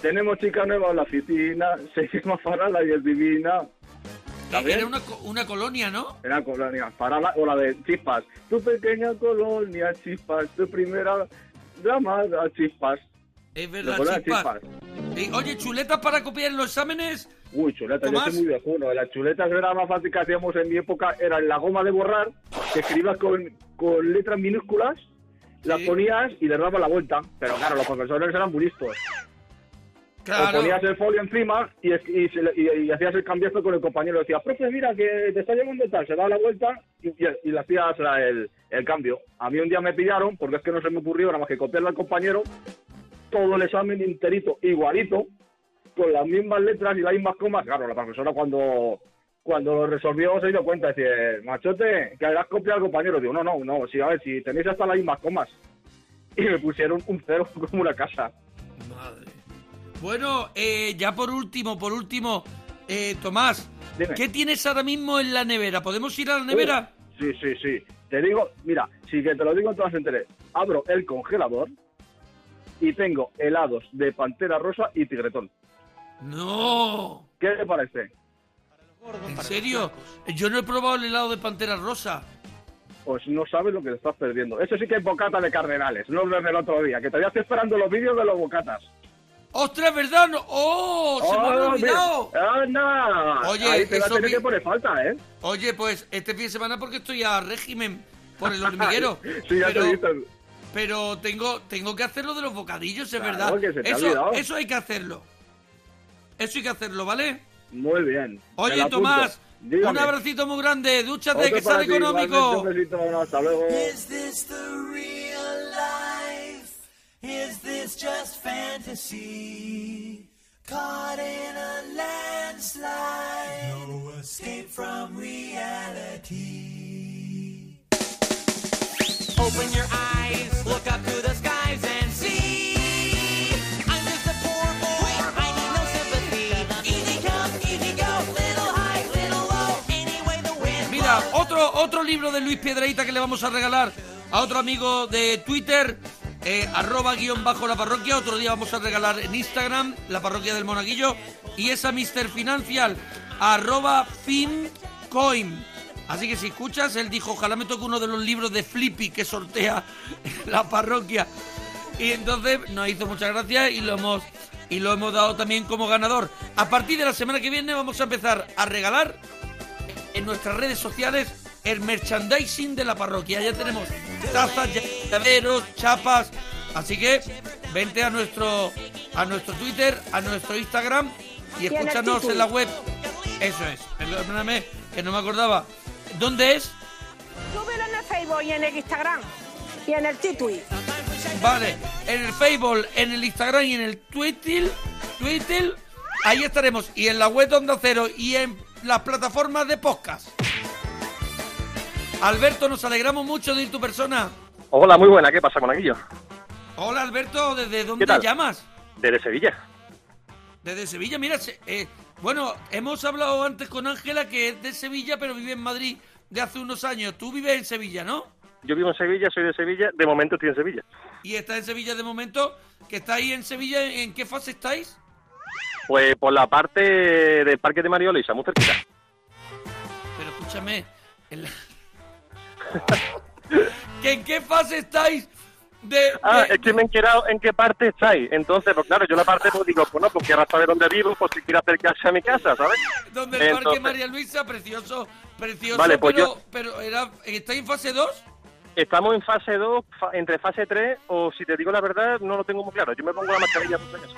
Tenemos chica nueva en la oficina, se llama Farala y es divina. ¿Está bien? Era una, una colonia, ¿no? Era colonia, Farala o la de Chispas. Tu pequeña colonia, Chispas, tu primera llamada, Chispas. Es verdad, chispas. Eh, oye, chuletas para copiar en los exámenes. Uy, chuleta, yo ¿Tomás? soy muy viejuno. Las chuletas era más fácil que hacíamos en mi época, era la goma de borrar, que escribas con, con letras minúsculas, las ponías y le dabas la vuelta. Pero claro, los profesores eran muy listos. Claro. O ponías el folio encima y, y, y- y hacías el cambiazo con el compañero. Decías, profe, mira, que te está llamando tal. Se daba la vuelta y, le hacías el, el cambio. A mí un día me pillaron, porque es que no se me ocurrió nada más que copiarle al compañero todo el examen enterito, igualito, con las mismas letras y las mismas comas. Claro, la profesora cuando cuando lo resolvió se dio cuenta, dice, machote, que has copiado al compañero. Digo, no, no, no, sí, a ver, si tenéis hasta las mismas comas. Y me pusieron un cero como una casa. Bueno, eh, ya por último, por último, eh, Tomás, ¿qué tienes ahora mismo en la nevera? ¿Podemos ir a la nevera? Sí, sí, sí. Te digo, mira, sí que te lo digo en todas las enteres. Abro el congelador y tengo helados de pantera rosa y tigretón. No. ¿Qué te parece? ¿En serio? Yo no he probado el helado de pantera rosa. Pues no sabes lo que te estás perdiendo. Eso sí que es bocata de cardenales, no lo del otro día, que todavía estoy esperando los vídeos de los bocatas. ¡Ostras, verdad! No- ¡Oh! ¡Se me había ¡Oh, olvidado! Oye, Ahí te va a eso tener vi- que poner falta, ¿eh? Oye, pues este fin de semana porque estoy a régimen por el hormiguero. sí, ya pero, te he visto. pero tengo, tengo que hacerlo de los bocadillos, es Claro, verdad. que se te ha eso, eso hay que hacerlo. Eso hay que hacerlo, ¿vale? Muy bien. Oye. Tomás, Dígame. un abracito muy grande. Dúchate, Otro que sale ti, económico. bueno, hasta luego. Is this the real life? Is this just fantasy? Caught in a landslide. No escape from reality. Open your eyes, look up to the skies and see. Otro, libro de Luis Piedraíta que le vamos a regalar a otro amigo de Twitter, eh, arroba guion bajo la parroquia. Otro día vamos a regalar en Instagram, la parroquia del Monaguillo. Y esa Mr. Financial, arroba fincoin. Así que si escuchas, él dijo, ojalá me toque uno de los libros de Flippy que sortea la parroquia. Y entonces nos hizo muchas gracias y lo hemos y lo hemos dado también como ganador. A partir de la semana que viene vamos a empezar a regalar en nuestras redes sociales el merchandising de la parroquia. Ya tenemos tazas, llaveros, chapas. Así que vente a nuestro a nuestro Twitter, a nuestro Instagram y escúchanos en la web. Eso es. Perdóname que no me acordaba. ¿Dónde es? Súbelo en el Facebook y en el Instagram y en el Twitter. Vale, en el Facebook, en el Instagram y en el Twitter, Twitter, ahí estaremos. Y en la web de Onda Cero y en las plataformas de podcast. Alberto, nos alegramos mucho de ir tu persona. Hola, muy buena. ¿Qué pasa, Monaguillo? Hola Alberto, ¿desde dónde llamas? Desde Sevilla. Desde Sevilla, mira, eh, bueno, hemos hablado antes con Ángela que es de Sevilla pero vive en Madrid de hace unos años. Tú vives en Sevilla, ¿no? Yo vivo en Sevilla, soy de Sevilla. De momento estoy en Sevilla. Y estás en Sevilla de momento. ¿Que estáis en Sevilla? ¿En qué fase estáis? Pues por la parte del Parque de Mario Luisa, muy cerquita. Pero escúchame. en la- ¿Que ¿En qué fase estáis? De, Ah, es que me he enterado en qué parte estáis. Entonces, pues claro, yo la parte pues digo, pues no, pues quiero saber dónde vivo, pues si quiero acercarse a mi casa, ¿sabes? donde el Parque María Luisa, precioso, precioso, Vale, pues pero, yo- pero era, ¿estáis en fase 2? Estamos en fase 2, fa- entre fase 3, o si te digo la verdad, no lo tengo muy claro. Yo me pongo la mascarilla acaso.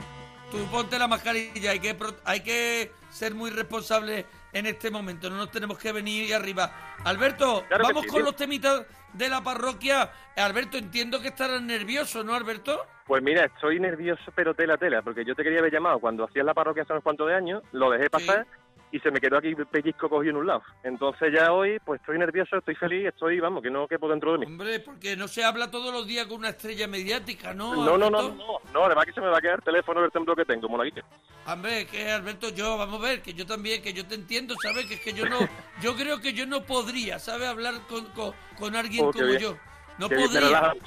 Tú ponte la mascarilla, hay que, hay que ser muy responsable en este momento, no nos tenemos que venir arriba. Alberto, Claro vamos sí, con los temitas de la parroquia. Alberto, entiendo que estarás nervioso, ¿no, Alberto? Pues mira, estoy nervioso, pero tela, tela, porque yo te quería haber llamado cuando hacías la parroquia hace unos cuantos de años, lo dejé pasar y se me quedó aquí el pellizco cogido en un lado. Entonces ya hoy, pues estoy nervioso, estoy feliz, estoy, vamos, que no quepo dentro de mí. Hombre, porque no se habla todos los días con una estrella mediática, ¿no? No, no, no, no, no, además que se me va a quedar el teléfono del templo que tengo, monaguillo. Hombre, que Alberto, yo, vamos a ver, que yo también, que yo te entiendo, ¿sabes? Que es que yo no, yo creo que yo no podría, ¿sabes? Hablar con, con, con alguien Oh, como bien. yo. No Qué podría.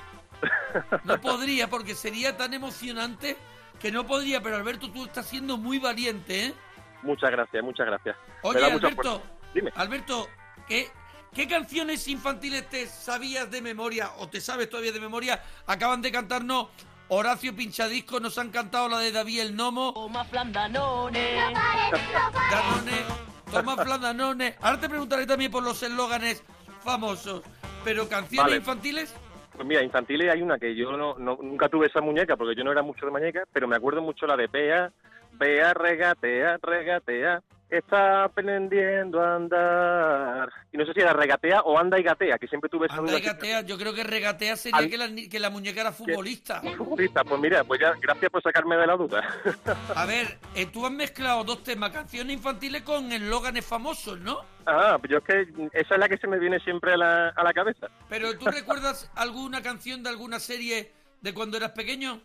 No podría, porque sería tan emocionante que no podría. Pero Alberto, tú estás siendo muy valiente, ¿eh? Muchas gracias, muchas gracias. Me Oye, Alberto. Dime. Alberto, ¿qué, ¿qué canciones infantiles te sabías de memoria o te sabes todavía de memoria? Acaban de cantarnos Horacio Pinchadisco, nos han cantado la de David el Nomo. Toma flandanone. Danone, toma flandanone. Ahora te preguntaré también por los eslóganes famosos. Pero canciones Vale. infantiles, Pues mira, infantiles hay una que yo no, no- nunca tuve esa muñeca porque yo no era mucho de muñeca, pero me acuerdo mucho la de Bea, Bea regatea, regatea, está aprendiendo a andar. Y no sé si era regatea o anda y gatea, que siempre tuve esa anda y gatea. Yo creo que regatea sería Al- que, la, ni- que la muñeca era futbolista. Futbolista, Pues mira, pues ya, gracias por sacarme de la duda. A ver, eh, tú has mezclado dos temas, canciones infantiles con eslóganes famosos, ¿no? Ah, pues yo es que esa es la que se me viene siempre a la, a la cabeza. Pero ¿tú recuerdas alguna canción de alguna serie de cuando eras pequeño?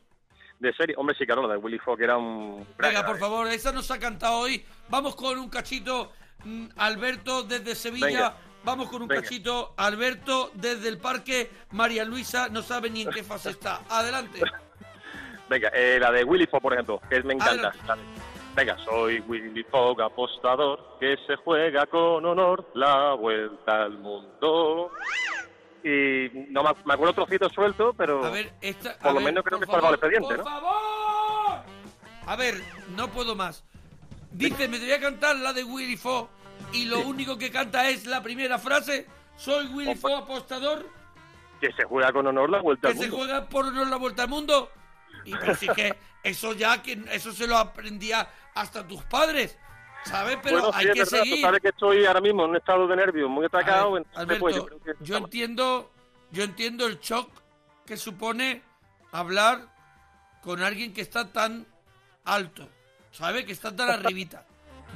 De serie, hombre, sí, claro, la de Willy Fogg era un... Venga, por favor, esa nos ha cantado hoy. Vamos con un cachito, mm, Alberto desde Sevilla. Venga. Vamos con un Venga. cachito, Alberto desde el parque. María Luisa no sabe ni en qué fase está. Adelante. Venga, eh, la de Willy Fogg, por ejemplo, que me encanta. Venga, soy Willy Fogg, apostador, que se juega con honor la vuelta al mundo. Y no me, acuerdo trocito suelto, pero A ver, esta. a por lo ver, menos creo que por salva el favor, expediente, por ¿no? favor. A ver, no puedo más. Dice, me voy a cantar la de Willy Fogg y lo único que canta es la primera frase. Soy Willy Fogg apostador Que se juega con honor la vuelta que al se mundo. juega por honor la vuelta al mundo. Y pero sí que eso ya que eso se lo aprendía hasta tus padres. ¿Sabes? Pero bueno, sí, hay es que verdad, seguir. sabes que estoy ahora mismo en un estado de nervios muy atacado. Ver, entonces, pues, yo Alberto, creo que yo entiendo, yo entiendo el shock que supone hablar con alguien que está tan alto, ¿sabe? Que está tan arribita.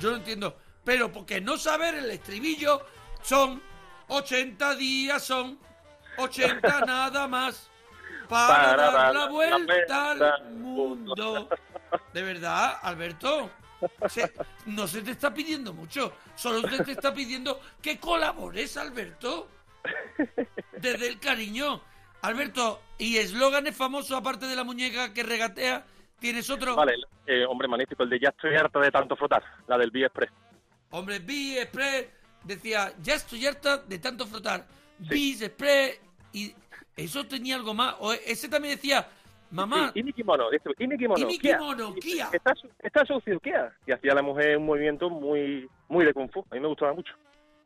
Yo lo entiendo, pero porque no saber el estribillo son 80 días, son 80 nada más para, Para dar la la vuelta vuelta al mundo. De verdad, Alberto. Se- no se te está pidiendo mucho, solo se te está pidiendo que colabores, Alberto. Desde el cariño. Alberto, ¿y eslóganes famosos aparte de la muñeca que regatea? ¿Tienes otro? Vale, eh, hombre, magnífico, el de ya estoy harta de tanto frotar, la del B Express. Hombre, Bis Express decía, ya estoy harta de tanto frotar. Bis Express y eso tenía algo más. O ese también decía, mamá, y mi kimono, y mi kimono, y mi Kia. kimono, Kia. Está, su- está ¿qué? Y hacía la mujer un movimiento muy muy de kung fu. A mí me gustaba mucho.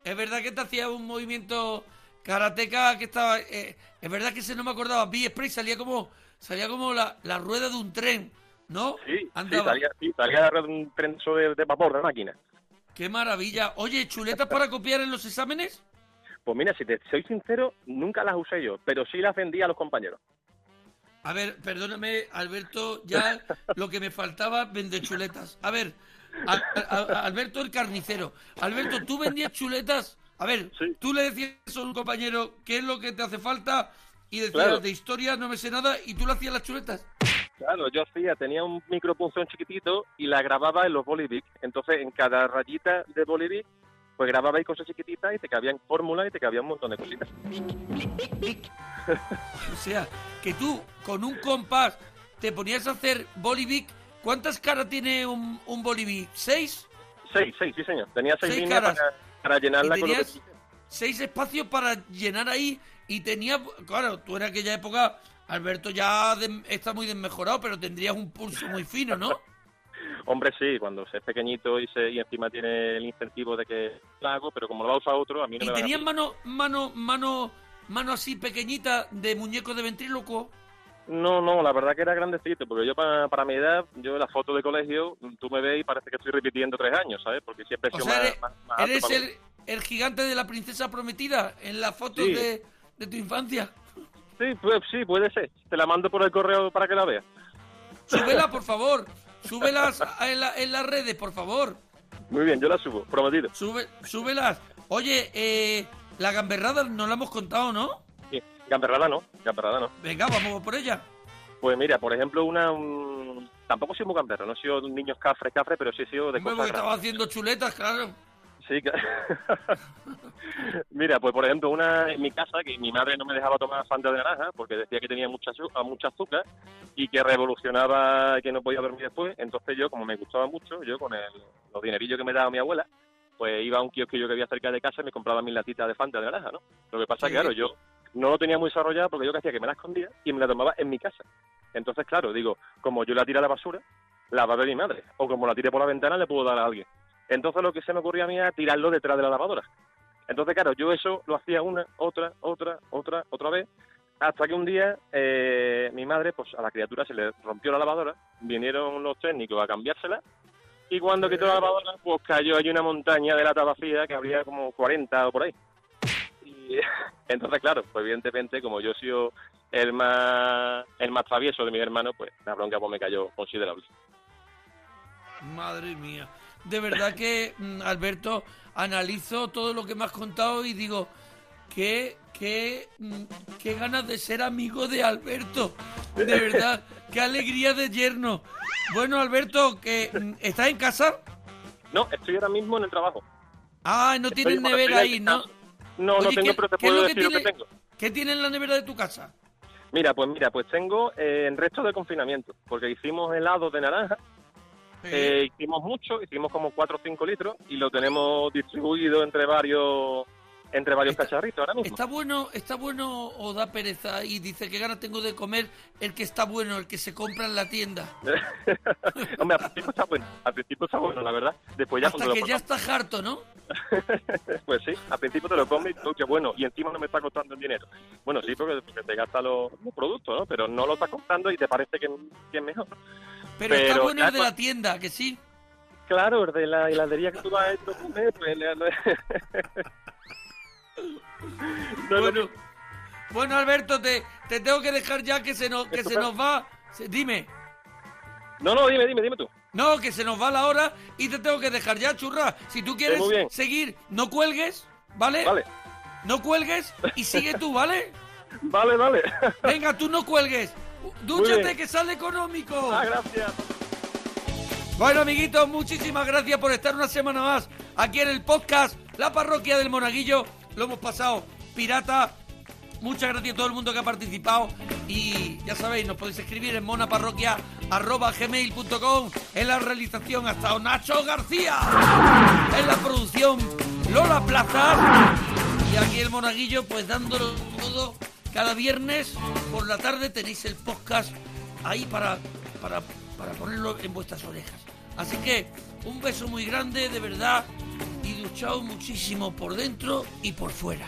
Es verdad que te hacía un movimiento karateca que estaba... eh, es verdad que ese no me acordaba. B-Spray salía como salía como la, la rueda de un tren, ¿no? Sí, sí Andaba. salía, sí, salía de un trenzo de, de vapor, de máquina. ¡Qué maravilla! Oye, ¿chuletas para copiar en los exámenes? Pues mira, si te soy sincero, nunca las usé yo, pero sí las vendía a los compañeros. A ver, perdóname, Alberto, ya lo que me faltaba vender chuletas. A ver, a- a- a- Alberto el carnicero. Alberto, ¿tú vendías chuletas? A ver, tú le decías a un compañero qué es lo que te hace falta y decías Claro. de historia no me sé nada y tú le hacías las chuletas. Claro, yo hacía, tenía un micropunzón chiquitito y la grababa en los bolivic. Entonces, en cada rayita de bolivic, pues grababa ahí cosas chiquititas y te cabían fórmulas y te cabían un montón de cositas. O sea, que tú con un compás te ponías a hacer bolivic. ¿Cuántas caras tiene un, un bolivic? ¿Seis? Seis, seis, sí señor. Tenía seis, Seis líneas caras. para, para llenarla Y con lo que tenías seis espacios para llenar ahí y tenía, claro, tú en aquella época, Alberto ya de- está muy desmejorado, pero tendrías un pulso muy fino, ¿no? Hombre, sí, cuando se es pequeñito y, se, y encima tiene el incentivo de que la hago, pero como lo va a usar otro, a mí no ¿Y me va a tenías mano, mano, mano, mano así pequeñita de muñeco de ventrílocuo? No, no, la verdad que era grandecito, porque yo para, para mi edad, yo en la foto de colegio, tú me ves y parece que estoy repitiendo tres años, ¿sabes? Porque siempre he O sea, más, eres, más- más alto eres para el, el gigante de la princesa prometida en las fotos Sí. de, de tu infancia. Sí, pues, sí, puede ser. Te la mando por el correo para que la veas. Súbela, por favor. Súbelas en, la- en las redes, por favor. Muy bien, yo la subo, prometido. Sube, súbelas. Oye, eh, la gamberrada no la hemos contado, ¿no? Sí, gamberrada no, gamberrada no. Venga, vamos por ella. Pues mira, por ejemplo, una... un- Tampoco sido muy gamberro, no he sido un niño cafre, cafre, pero sí he sido de Hombre, cosas porque estaba haciendo chuletas, claro. Sí, Mira, pues por ejemplo, una en mi casa que mi madre no me dejaba tomar Fanta de naranja porque decía que tenía mucha, mucha azúcar y que revolucionaba que no podía dormir después. Entonces yo, como me gustaba mucho, yo con el, los dinerillos que me daba mi abuela, pues iba a un kiosquillo que había cerca de casa y me compraba mis latitas de Fanta de naranja, ¿no? Lo que pasa Sí. que, claro, yo no lo tenía muy desarrollado porque yo que hacía que me la escondía y me la tomaba en mi casa. Entonces, claro, digo, como yo la tiré a la basura, la va a ver mi madre. O como la tiré por la ventana, le puedo dar a alguien. Entonces lo que se me ocurría a mí era tirarlo detrás de la lavadora. Entonces, claro, yo eso lo hacía una, otra, otra, otra, otra vez, hasta que un día eh, mi madre, pues a la criatura se le rompió la lavadora, vinieron los técnicos a cambiársela, y cuando quitó la lavadora, pues cayó allí una montaña de lata vacía que habría como 40 o por ahí. Y entonces, claro, pues evidentemente, como yo he sido el más, el más travieso de mis hermanos, pues la bronca pues me cayó considerable. Madre mía. De verdad que, mm, Alberto, analizo todo lo que me has contado y digo, qué, qué, mm, qué ganas de ser amigo de Alberto. De verdad, qué alegría de yerno. Bueno, Alberto, que mm, ¿estás en casa? No, estoy ahora mismo en el trabajo. Ah, no tienes nevera ahí, ¿no? No, no Oye, tengo, ¿qué- pero te puedo decir lo que tiene- tengo. ¿Qué tienes en la nevera de tu casa? Mira, pues mira, pues tengo eh, en resto de confinamiento, porque hicimos helado de naranja, eh, hicimos mucho, hicimos como 4 o 5 litros y lo tenemos distribuido entre varios entre varios cacharritos ahora mismo. ¿Está bueno, ¿Está bueno o da pereza? Y dice, qué ganas tengo de comer el que está bueno, el que se compra en la tienda. Hombre, al principio está bueno, al principio está bueno, la verdad. Después ya Hasta cuando que lo ya está harto, ¿no? Pues sí, al principio te lo comes y tú, qué bueno, y encima no me está costando el dinero. Bueno, sí, porque, porque te gastas los, los productos, ¿no? Pero no lo estás comprando y te parece que, que es mejor. Pero, está bueno el de la tienda, que sí. Claro, el de la heladería que tú vas a a comer, pues... le- bueno, bueno, Alberto, te, te tengo que dejar ya que se nos, que Esto se nos va. se- dime. No, no, dime, dime, dime tú. No, que se nos va la hora y te tengo que dejar ya, churra. Si tú quieres muy bien. seguir, no cuelgues, ¿vale? Vale. No cuelgues y sigue tú, ¿vale? Vale, vale. Venga, tú no cuelgues. Dúchate, que sale económico. Ah, gracias. Bueno, amiguitos, muchísimas gracias por estar una semana más aquí en el podcast La Parroquia del Monaguillo. Lo hemos pasado pirata. Muchas gracias a todo el mundo que ha participado. Y ya sabéis, nos podéis escribir en monaparroquia.gmail.com En la realización ha estado Nacho García. En la producción Lola Plazas. Y aquí el Monaguillo, pues dándolo todo. Cada viernes por la tarde tenéis el podcast ahí para, para, para ponerlo en vuestras orejas. Así que un beso muy grande, de verdad, y duchaos muchísimo por dentro y por fuera.